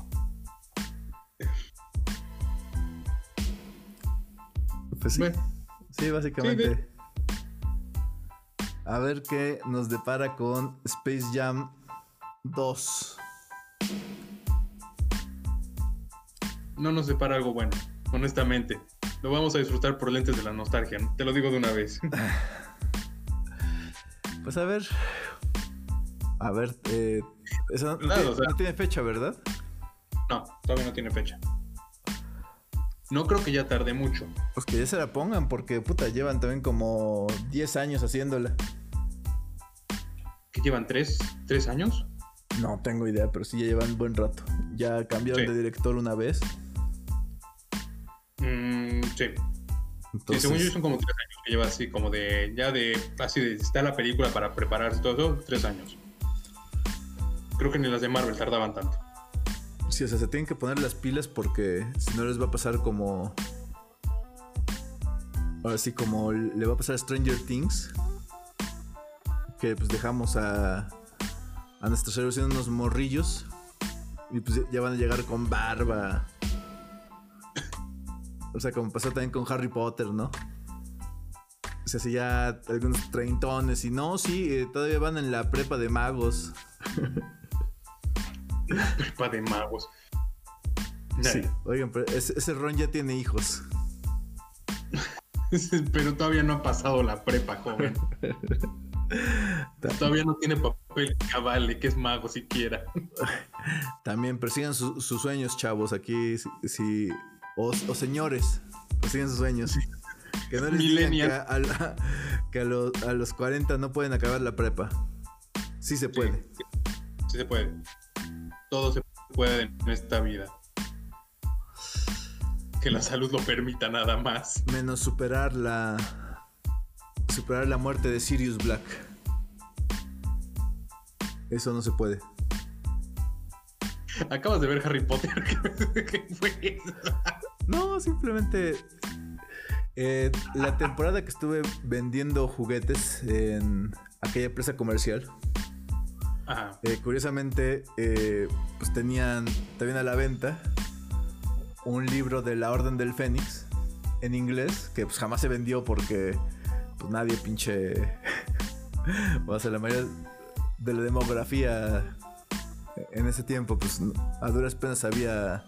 Pues sí. Sí, básicamente. A ver qué nos depara con Space Jam 2. No nos depara algo bueno honestamente. Lo vamos a disfrutar por lentes de la nostalgia, te lo digo de una vez. *laughs* pues a ver. A ver, eh, eso no, tiene, fecha, ¿verdad? No, todavía no tiene fecha. No creo que ya tarde mucho. Pues que ya se la pongan, porque puta, llevan también como 10 años haciéndola. ¿Qué llevan? ¿Tres, ¿Tres años? No tengo idea, pero sí ya llevan buen rato. Ya cambiaron de director una vez. Sí. Sí, según yo son como tres años que lleva así, como de, ya de, así de, está la película para prepararse todo eso, tres años. Creo que ni las de Marvel tardaban tanto. Sí, o sea, se tienen que poner las pilas porque si no les va a pasar como... Ahora sí, como le va a pasar a Stranger Things. Que pues dejamos a, a nuestros héroes siendo unos morrillos. Y pues ya van a llegar con barba o sea, como pasó también con Harry Potter, ¿no? O sea, si ya algunos treintones y no, sí, eh, todavía van en la prepa de magos. prepa de magos. Sí, oigan, pero ese, Ron ya tiene hijos. *laughs* pero todavía no ha pasado la prepa, joven. Todavía no tiene papel cabal que es mago siquiera. También persigan sus sueños, chavos. Aquí, si, o, señores, siguen sus sueños. Que no les digan que, a, los, 40 no pueden acabar la prepa. Sí se puede. Sí, se puede. Todo se puede en esta vida. Que la salud lo permita nada más. Menos superar la. Superar la muerte de Sirius Black. Eso no se puede. Acabas de ver Harry Potter. *laughs* ¿Qué fue eso? No, simplemente eh, la temporada que estuve vendiendo juguetes en aquella empresa comercial. Eh, curiosamente, eh, pues tenían también a la venta un libro de la Orden del Fénix en inglés, que pues jamás se vendió porque pues nadie pinche... *laughs* o sea, la mayoría de la demografía en ese tiempo, pues a duras penas sabía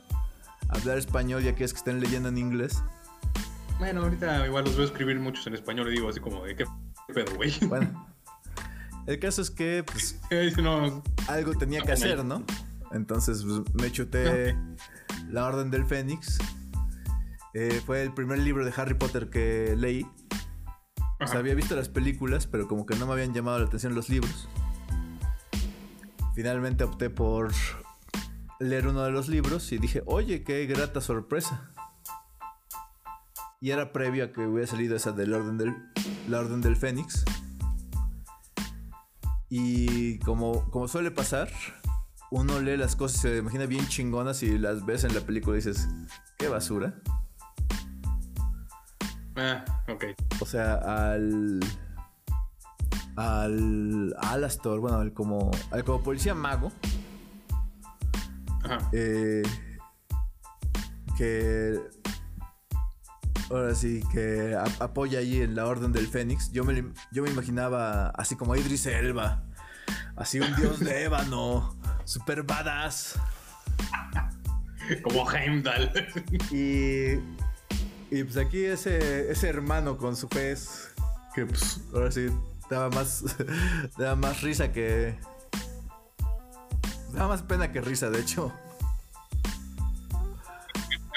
hablar español y aquellos que estén leyendo en inglés. Bueno, ahorita igual los veo escribir muchos en español y digo así como de qué pedo, güey. *laughs* Bueno. El caso es que pues, *laughs* algo tenía que hacer, ¿no? Entonces pues, me chuté La Orden del Fénix. Eh, fue el primer libro de Harry Potter que leí. O sea, había visto las películas, pero como que no me habían llamado la atención los libros. Finalmente opté por leer uno de los libros y dije, oye, qué grata sorpresa. Y era previo a que hubiera salido esa del Orden del, la Orden del Fénix. Y como, como suele pasar, uno lee las cosas y se imagina bien chingonas y las ves en la película y dices, qué basura. Ah, ok. O sea, al al Alastor, bueno, al como, al como policía mago. Eh, que ahora sí que apoya ahí en la Orden del Fénix. Yo me, yo me imaginaba así como Idris Elba, así un dios de ébano, super badass. Como Heimdall. Y, y pues aquí ese, ese hermano con su pez, que pues ahora sí daba más, *laughs* daba más risa que... Daba más pena que risa, de hecho.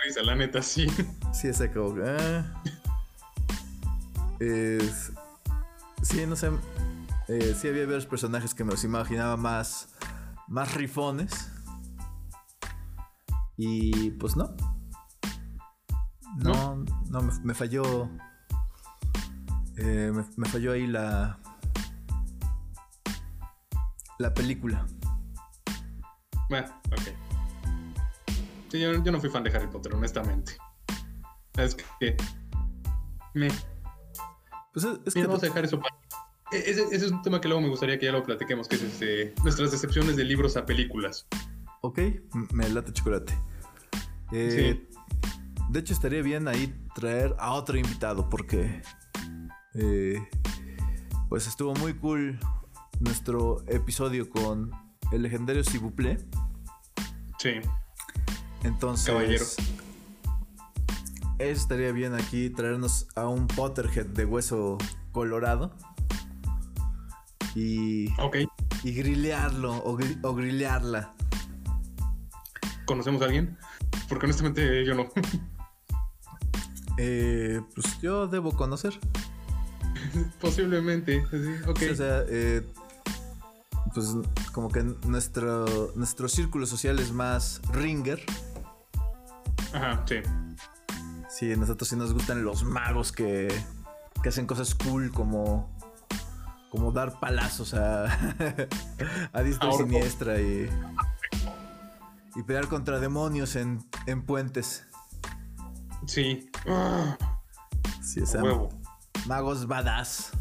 Risa, la neta, sí. Sí, ese como... Ah. Es, sí, no sé. Eh, sí había varios personajes que me los imaginaba más... Más rifones. Y pues no. No, no, me, falló. Eh, me, falló ahí la, la película. Bueno, ok. Sí, yo, no fui fan de Harry Potter, honestamente. Es que. Me. Pues es, que. Vamos a dejar eso para. E, ese, es un tema que luego me gustaría que ya lo platiquemos, que es este, nuestras decepciones de libros a películas. Ok, me late chocolate. Eh, de hecho estaría bien ahí traer a otro invitado porque eh, pues estuvo muy cool nuestro episodio con el legendario Sibuple. Sí. Entonces, Caballero. estaría bien aquí traernos a un Potterhead de hueso colorado. Y, y grilearlo o, o grilearla. ¿Conocemos a alguien? Porque honestamente yo no. *laughs* eh, pues yo debo conocer. *laughs* Posiblemente, sí, o sea, eh, pues como que nuestro, nuestro círculo social es más ringer. Ajá, sí. Sí, a nosotros sí nos gustan los magos que, que hacen cosas cool como como dar palazos a, *laughs* a diestra y siniestra y, y pelear contra demonios en, en puentes. Sí. Sí, Huevo. magos badass.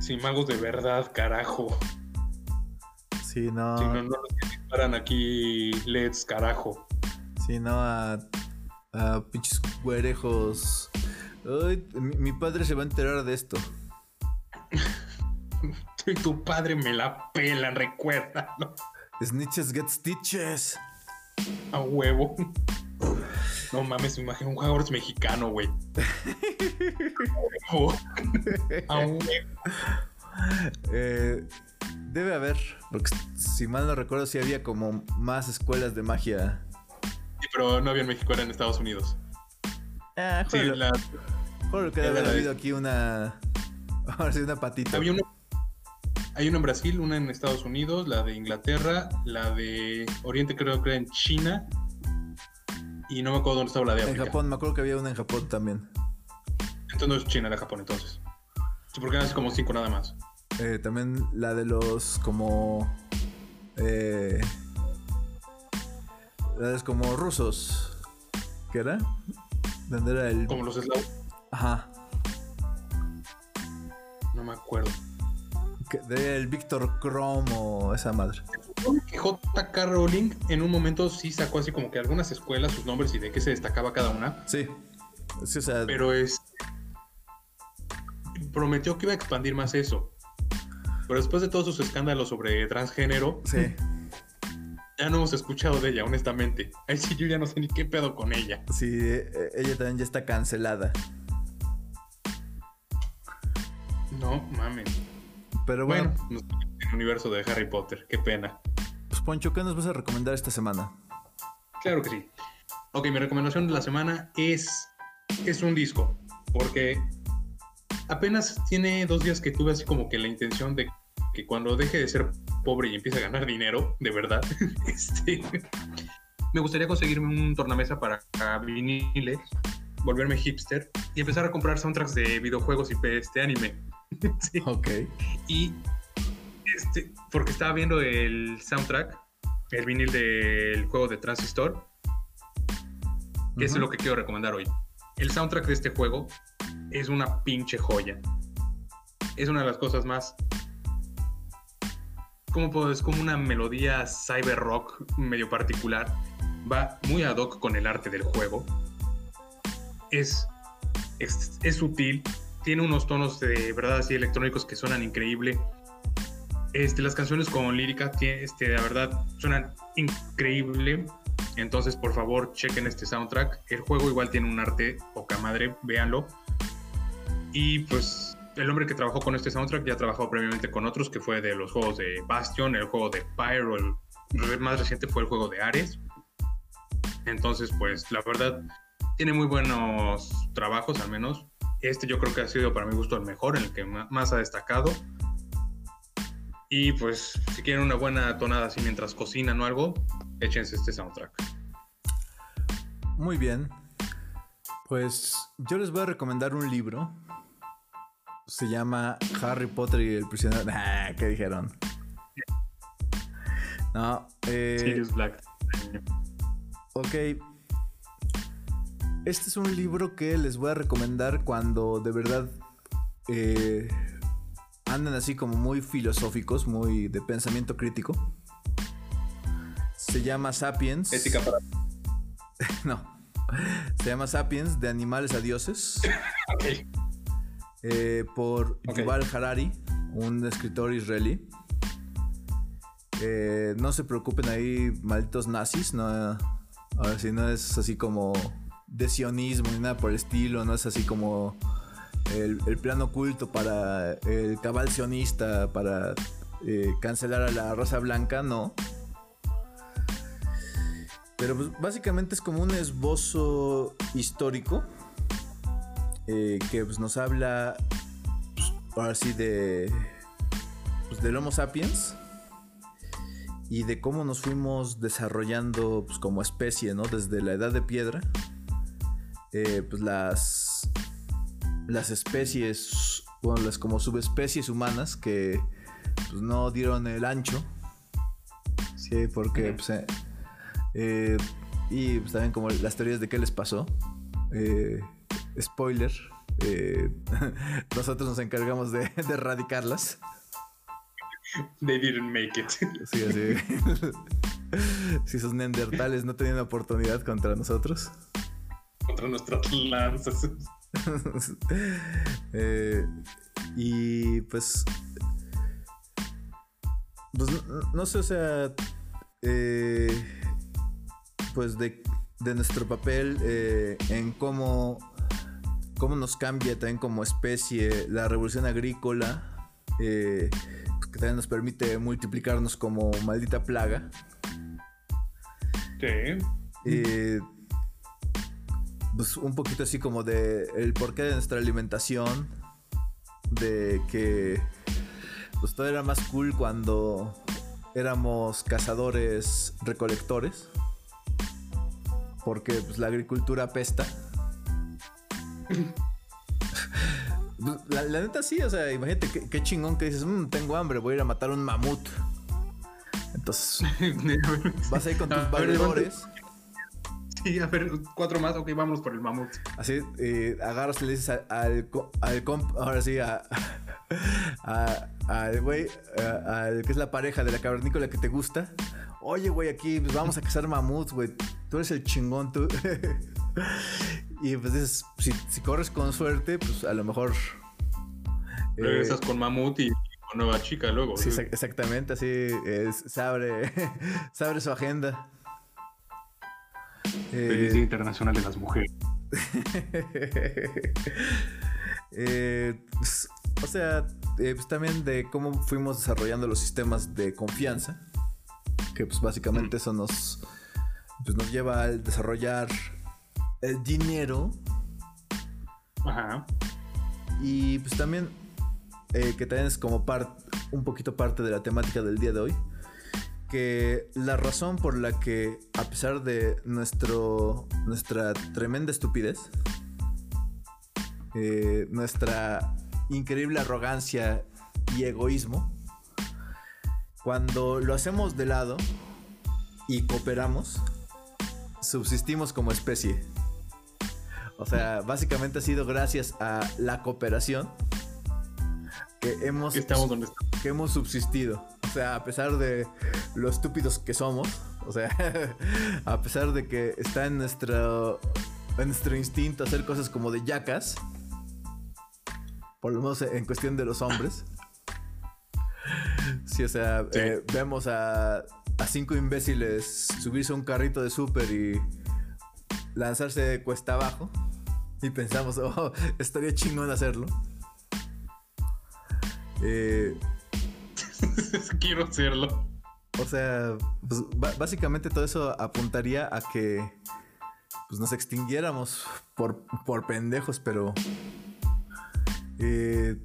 Sí, magos de verdad, carajo. Sí, no. Sí, no, no los disparan aquí LEDs, carajo. Sí, no, a, a pinches güerejos. Ay, mi, padre se va a enterar de esto. *laughs* y tu padre me la pela, recuérdalo. Snitches get stitches. A huevo. *laughs* No mames, me imagino un jugador mexicano, güey. *laughs* A huevo. Eh, Debe haber, porque si mal no recuerdo, sí había como más escuelas de magia. Sí, pero no había en México, era en Estados Unidos. Ah, sí, la... que debe haber habido aquí una. *laughs* Ahora sí, una patita. Había Hay una en Brasil, una en Estados Unidos, la de Inglaterra, la de Oriente creo que era en China. Y no me acuerdo dónde estaba la de África. En Japón, me acuerdo que había una en Japón también. Entonces no es China, era Japón entonces. Sí, porque eran como cinco nada más. Eh, también la de los como... Eh, la de como rusos. ¿Qué era? ¿Dónde era el...? Como los eslavos. Ajá. No me acuerdo. De el Víctor Chrome o esa madre. JK Rowling en un momento sí sacó así como que algunas escuelas, sus nombres y de qué se destacaba cada una. Sí. sí o sea, Pero es. Prometió que iba a expandir más eso. Pero después de todos sus escándalos sobre transgénero, sí. *laughs* ya no hemos escuchado de ella, honestamente. Ay, sí, yo ya no sé ni qué pedo con ella. Sí, eh, ella también ya está cancelada. No mames. Pero bueno. bueno el universo de Harry Potter, qué pena. Pues Poncho, ¿qué nos vas a recomendar esta semana? Claro que sí. Ok, mi recomendación de la semana es, es un disco, porque apenas tiene dos días que tuve así como que la intención de que cuando deje de ser pobre y empiece a ganar dinero, de verdad, *laughs* este, me gustaría conseguirme un tornamesa para viniles, volverme hipster y empezar a comprar soundtracks de videojuegos y este anime. *laughs* sí. Ok. Y este, porque estaba viendo el soundtrack, el vinil del juego de Transistor, que es lo que quiero recomendar hoy. El soundtrack de este juego es una pinche joya. Es una de las cosas más. ¿Cómo puedo? Es como una melodía cyber rock medio particular. Va muy ad hoc con el arte del juego. Es, es, sutil. Tiene unos tonos de verdad así electrónicos que suenan increíble. Este, las canciones con lírica, este, la verdad, suenan increíble. Entonces, por favor, chequen este soundtrack. El juego igual tiene un arte poca madre, véanlo. Y pues el hombre que trabajó con este soundtrack ya trabajó previamente con otros, que fue de los juegos de Bastion, el juego de Pyro, el más reciente fue el juego de Ares. Entonces, pues la verdad, tiene muy buenos trabajos, al menos. Este yo creo que ha sido para mi gusto el mejor, el que más ha destacado. Y pues, si quieren una buena tonada así mientras cocinan o algo, échense este soundtrack. Muy bien. Pues yo les voy a recomendar un libro se llama Harry Potter y el prisionero. *laughs* ¿Qué dijeron? No. Eh, Sirius Black. Ok. Este es un libro que les voy a recomendar cuando de verdad eh, andan así como muy filosóficos, muy de pensamiento crítico. Se llama Sapiens. Ética para. *laughs* no. Se llama Sapiens, de animales a dioses. *laughs* Eh, por Yuval Harari, un escritor israelí. Eh, no se preocupen ahí, malditos nazis. No, ver si no es así como de sionismo ni nada por el estilo. No es así como el, plan oculto para el cabal sionista, para eh, cancelar a la raza blanca. No. Pero pues, básicamente es como un esbozo histórico eh, que pues, nos habla, pues, ahora sí, de, pues, del Homo sapiens y de cómo nos fuimos desarrollando pues, como especie, ¿no? Desde la edad de piedra, eh, pues las, las especies, bueno, las como subespecies humanas que pues, no dieron el ancho, sí, porque pues, eh, eh, y pues, también como las teorías de qué les pasó. Eh, spoiler. Eh, *laughs* nosotros nos encargamos de, erradicarlas. They didn't make it. *laughs* Sí, así. *laughs* si esos neandertales no tenían oportunidad contra nosotros. Contra nuestras lanzas. y pues. Pues no, sé, o sea. Eh, pues de, nuestro papel eh, en cómo, cómo nos cambia también como especie la revolución agrícola, eh, que también nos permite multiplicarnos como maldita plaga. Sí. Eh, pues un poquito así como de el porqué de nuestra alimentación, de que pues todo era más cool cuando éramos cazadores recolectores porque pues, la agricultura pesta. la, neta sí, o sea, imagínate qué, chingón que dices, mm, tengo hambre, voy a ir a matar un mamut. Entonces, *laughs* vas a ir con tus valedores. *laughs* Sí, a ver, cuatro más, ok, vamos por el mamut. Así, eh, agarras y le dices al, al, comp, ahora sí, a, *laughs* al güey, al que es la pareja de la cavernícola que te gusta. Oye, güey, aquí pues, vamos a cazar mamuts, güey tú eres el chingón, tú. *laughs* y pues dices, si, corres con suerte, pues a lo mejor... Regresas eh, con mamut y con nueva chica luego. Sí, exactamente, así se, abre, se abre su agenda. Feliz Día eh, Internacional de las Mujeres. *laughs* Eh, pues, o sea, pues también de cómo fuimos desarrollando los sistemas de confianza, que pues básicamente eso nos, pues nos lleva al desarrollar el dinero. Ajá. Y pues también, eh, que también es como parte, un poquito parte de la temática del día de hoy, que la razón por la que, a pesar de nuestro, nuestra tremenda estupidez, eh, nuestra increíble arrogancia y egoísmo, cuando lo hacemos de lado y cooperamos, subsistimos como especie. O sea, básicamente ha sido gracias a la cooperación que hemos, que hemos subsistido. O sea, a pesar de lo estúpidos que somos, o sea, *laughs* a pesar de que está en nuestro, en nuestro instinto hacer cosas como de yacas, por lo menos en cuestión de los hombres. Sí, o sea, eh, vemos a a cinco imbéciles subirse a un carrito de súper y lanzarse de cuesta abajo. Y pensamos, *laughs* oh, estaría chingón hacerlo. Eh, *laughs* Quiero hacerlo. O sea, pues, básicamente todo eso apuntaría a que pues, nos extinguiéramos por, por pendejos, pero... Eh,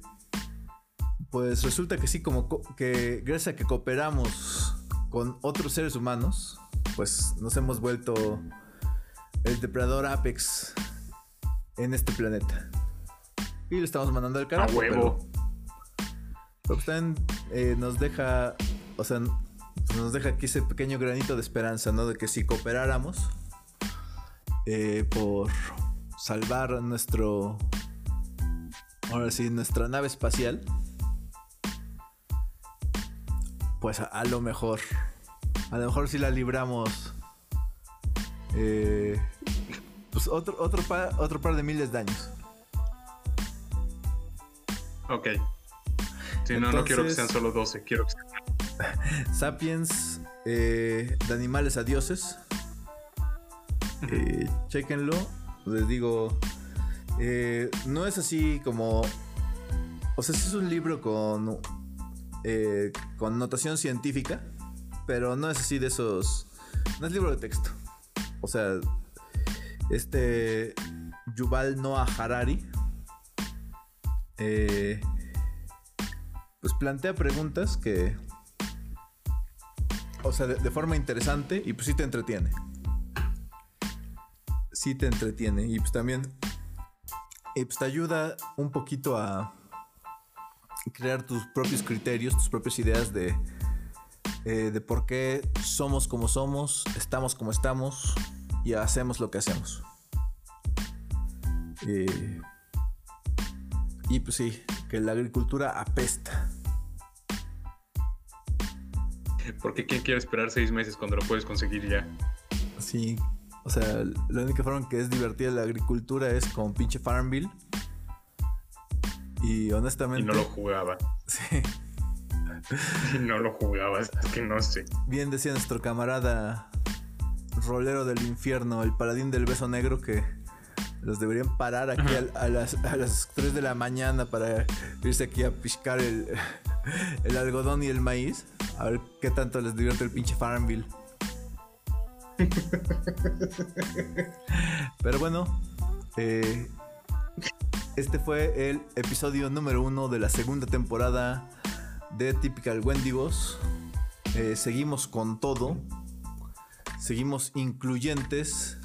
pues resulta que sí, como que gracias a que cooperamos con otros seres humanos, pues nos hemos vuelto el depredador Apex en este planeta. Y lo estamos mandando al carajo. A huevo. Pero, pues también nos deja, o sea, nos deja aquí ese pequeño granito de esperanza, ¿no? De que si cooperáramos eh, por salvar nuestro, ahora sí, nuestra nave espacial, pues a, lo mejor, a lo mejor si la libramos, eh, pues otro, otro, otro par de miles de años. Ok. No, no quiero que sean solo 12, quiero que sean. *laughs* Sapiens, eh, de animales a dioses. Eh, chequenlo. Les digo, eh, no es así como. O sea, es un libro con. con notación científica. Pero no es así de esos. No es libro de texto. O sea, este. Yuval Noah Harari. Pues plantea preguntas que. O sea, de, forma interesante y pues sí te entretiene. Sí te entretiene y pues también. Y pues te ayuda un poquito a crear tus propios criterios, tus propias ideas de, eh, de por qué somos como somos, estamos como estamos y hacemos lo que hacemos. Eh, y pues sí, que la agricultura apesta. Porque ¿quién quiere esperar seis meses cuando lo puedes conseguir ya? Sí, o sea, la única forma que es divertida la agricultura es con pinche Farmville. Y honestamente. Y no lo jugaba. *laughs* Sí. Y no lo jugaba, es que no sé. Bien decía nuestro camarada rolero del infierno, el paladín del beso negro, que los deberían parar aquí a, las, a, las, 3 de la mañana para irse aquí a piscar el, *laughs* el algodón y el maíz. A ver qué tanto les divierte el pinche Farmville. *laughs* Pero bueno, eh, este fue el episodio número uno de la segunda temporada de Typical Wendigos. Eh, seguimos con todo. Seguimos incluyentes.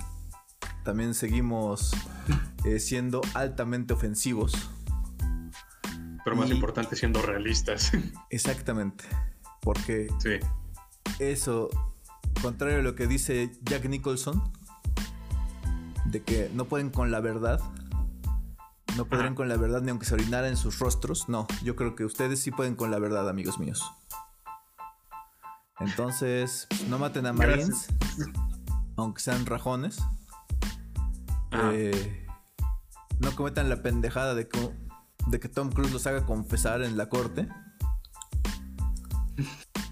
También seguimos eh, siendo altamente ofensivos. Pero más importante, siendo realistas. *laughs* Exactamente. Porque eso, contrario a lo que dice Jack Nicholson, de que no pueden con la verdad, no podrían con la verdad ni aunque se orinara en sus rostros. No, yo creo que ustedes sí pueden con la verdad, amigos míos. Entonces, no maten a Marines, aunque sean rajones. Eh, no cometan la pendejada de que, de que Tom Cruise los haga confesar en la corte.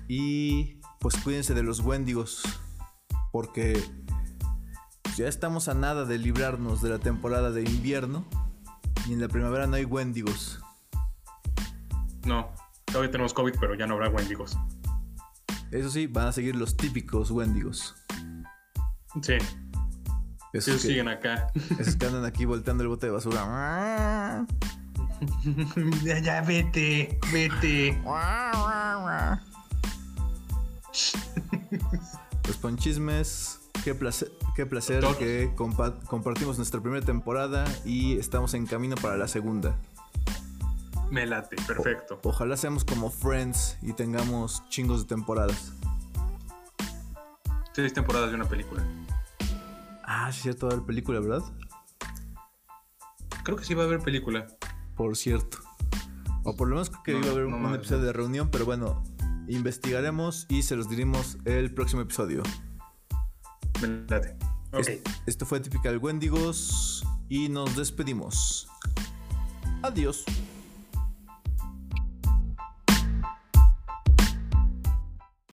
Y pues cuídense de los Wendigos. Porque ya estamos a nada de librarnos de la temporada de invierno. Y en la primavera no hay Wendigos. No, todavía tenemos COVID, pero ya no habrá Wendigos. Eso sí, van a seguir los típicos Wendigos. Sí. Esos siguen acá. Esos que andan aquí volteando el bote de basura. *laughs* ya, ya, vete, vete. Pues con chismes, qué placer, qué placer que compartimos nuestra primera temporada y estamos en camino para la segunda. Me late, perfecto. ojalá seamos como Friends y tengamos chingos de temporadas. Seis temporadas de una película. Ah, sí, cierto, va a haber película, ¿verdad? Creo que sí va a haber película. Por cierto. O por lo menos creo que iba a haber un episodio de reunión, pero bueno, investigaremos y se los diremos el próximo episodio. Okay. Esto fue Typical Wendigos y nos despedimos. Adiós.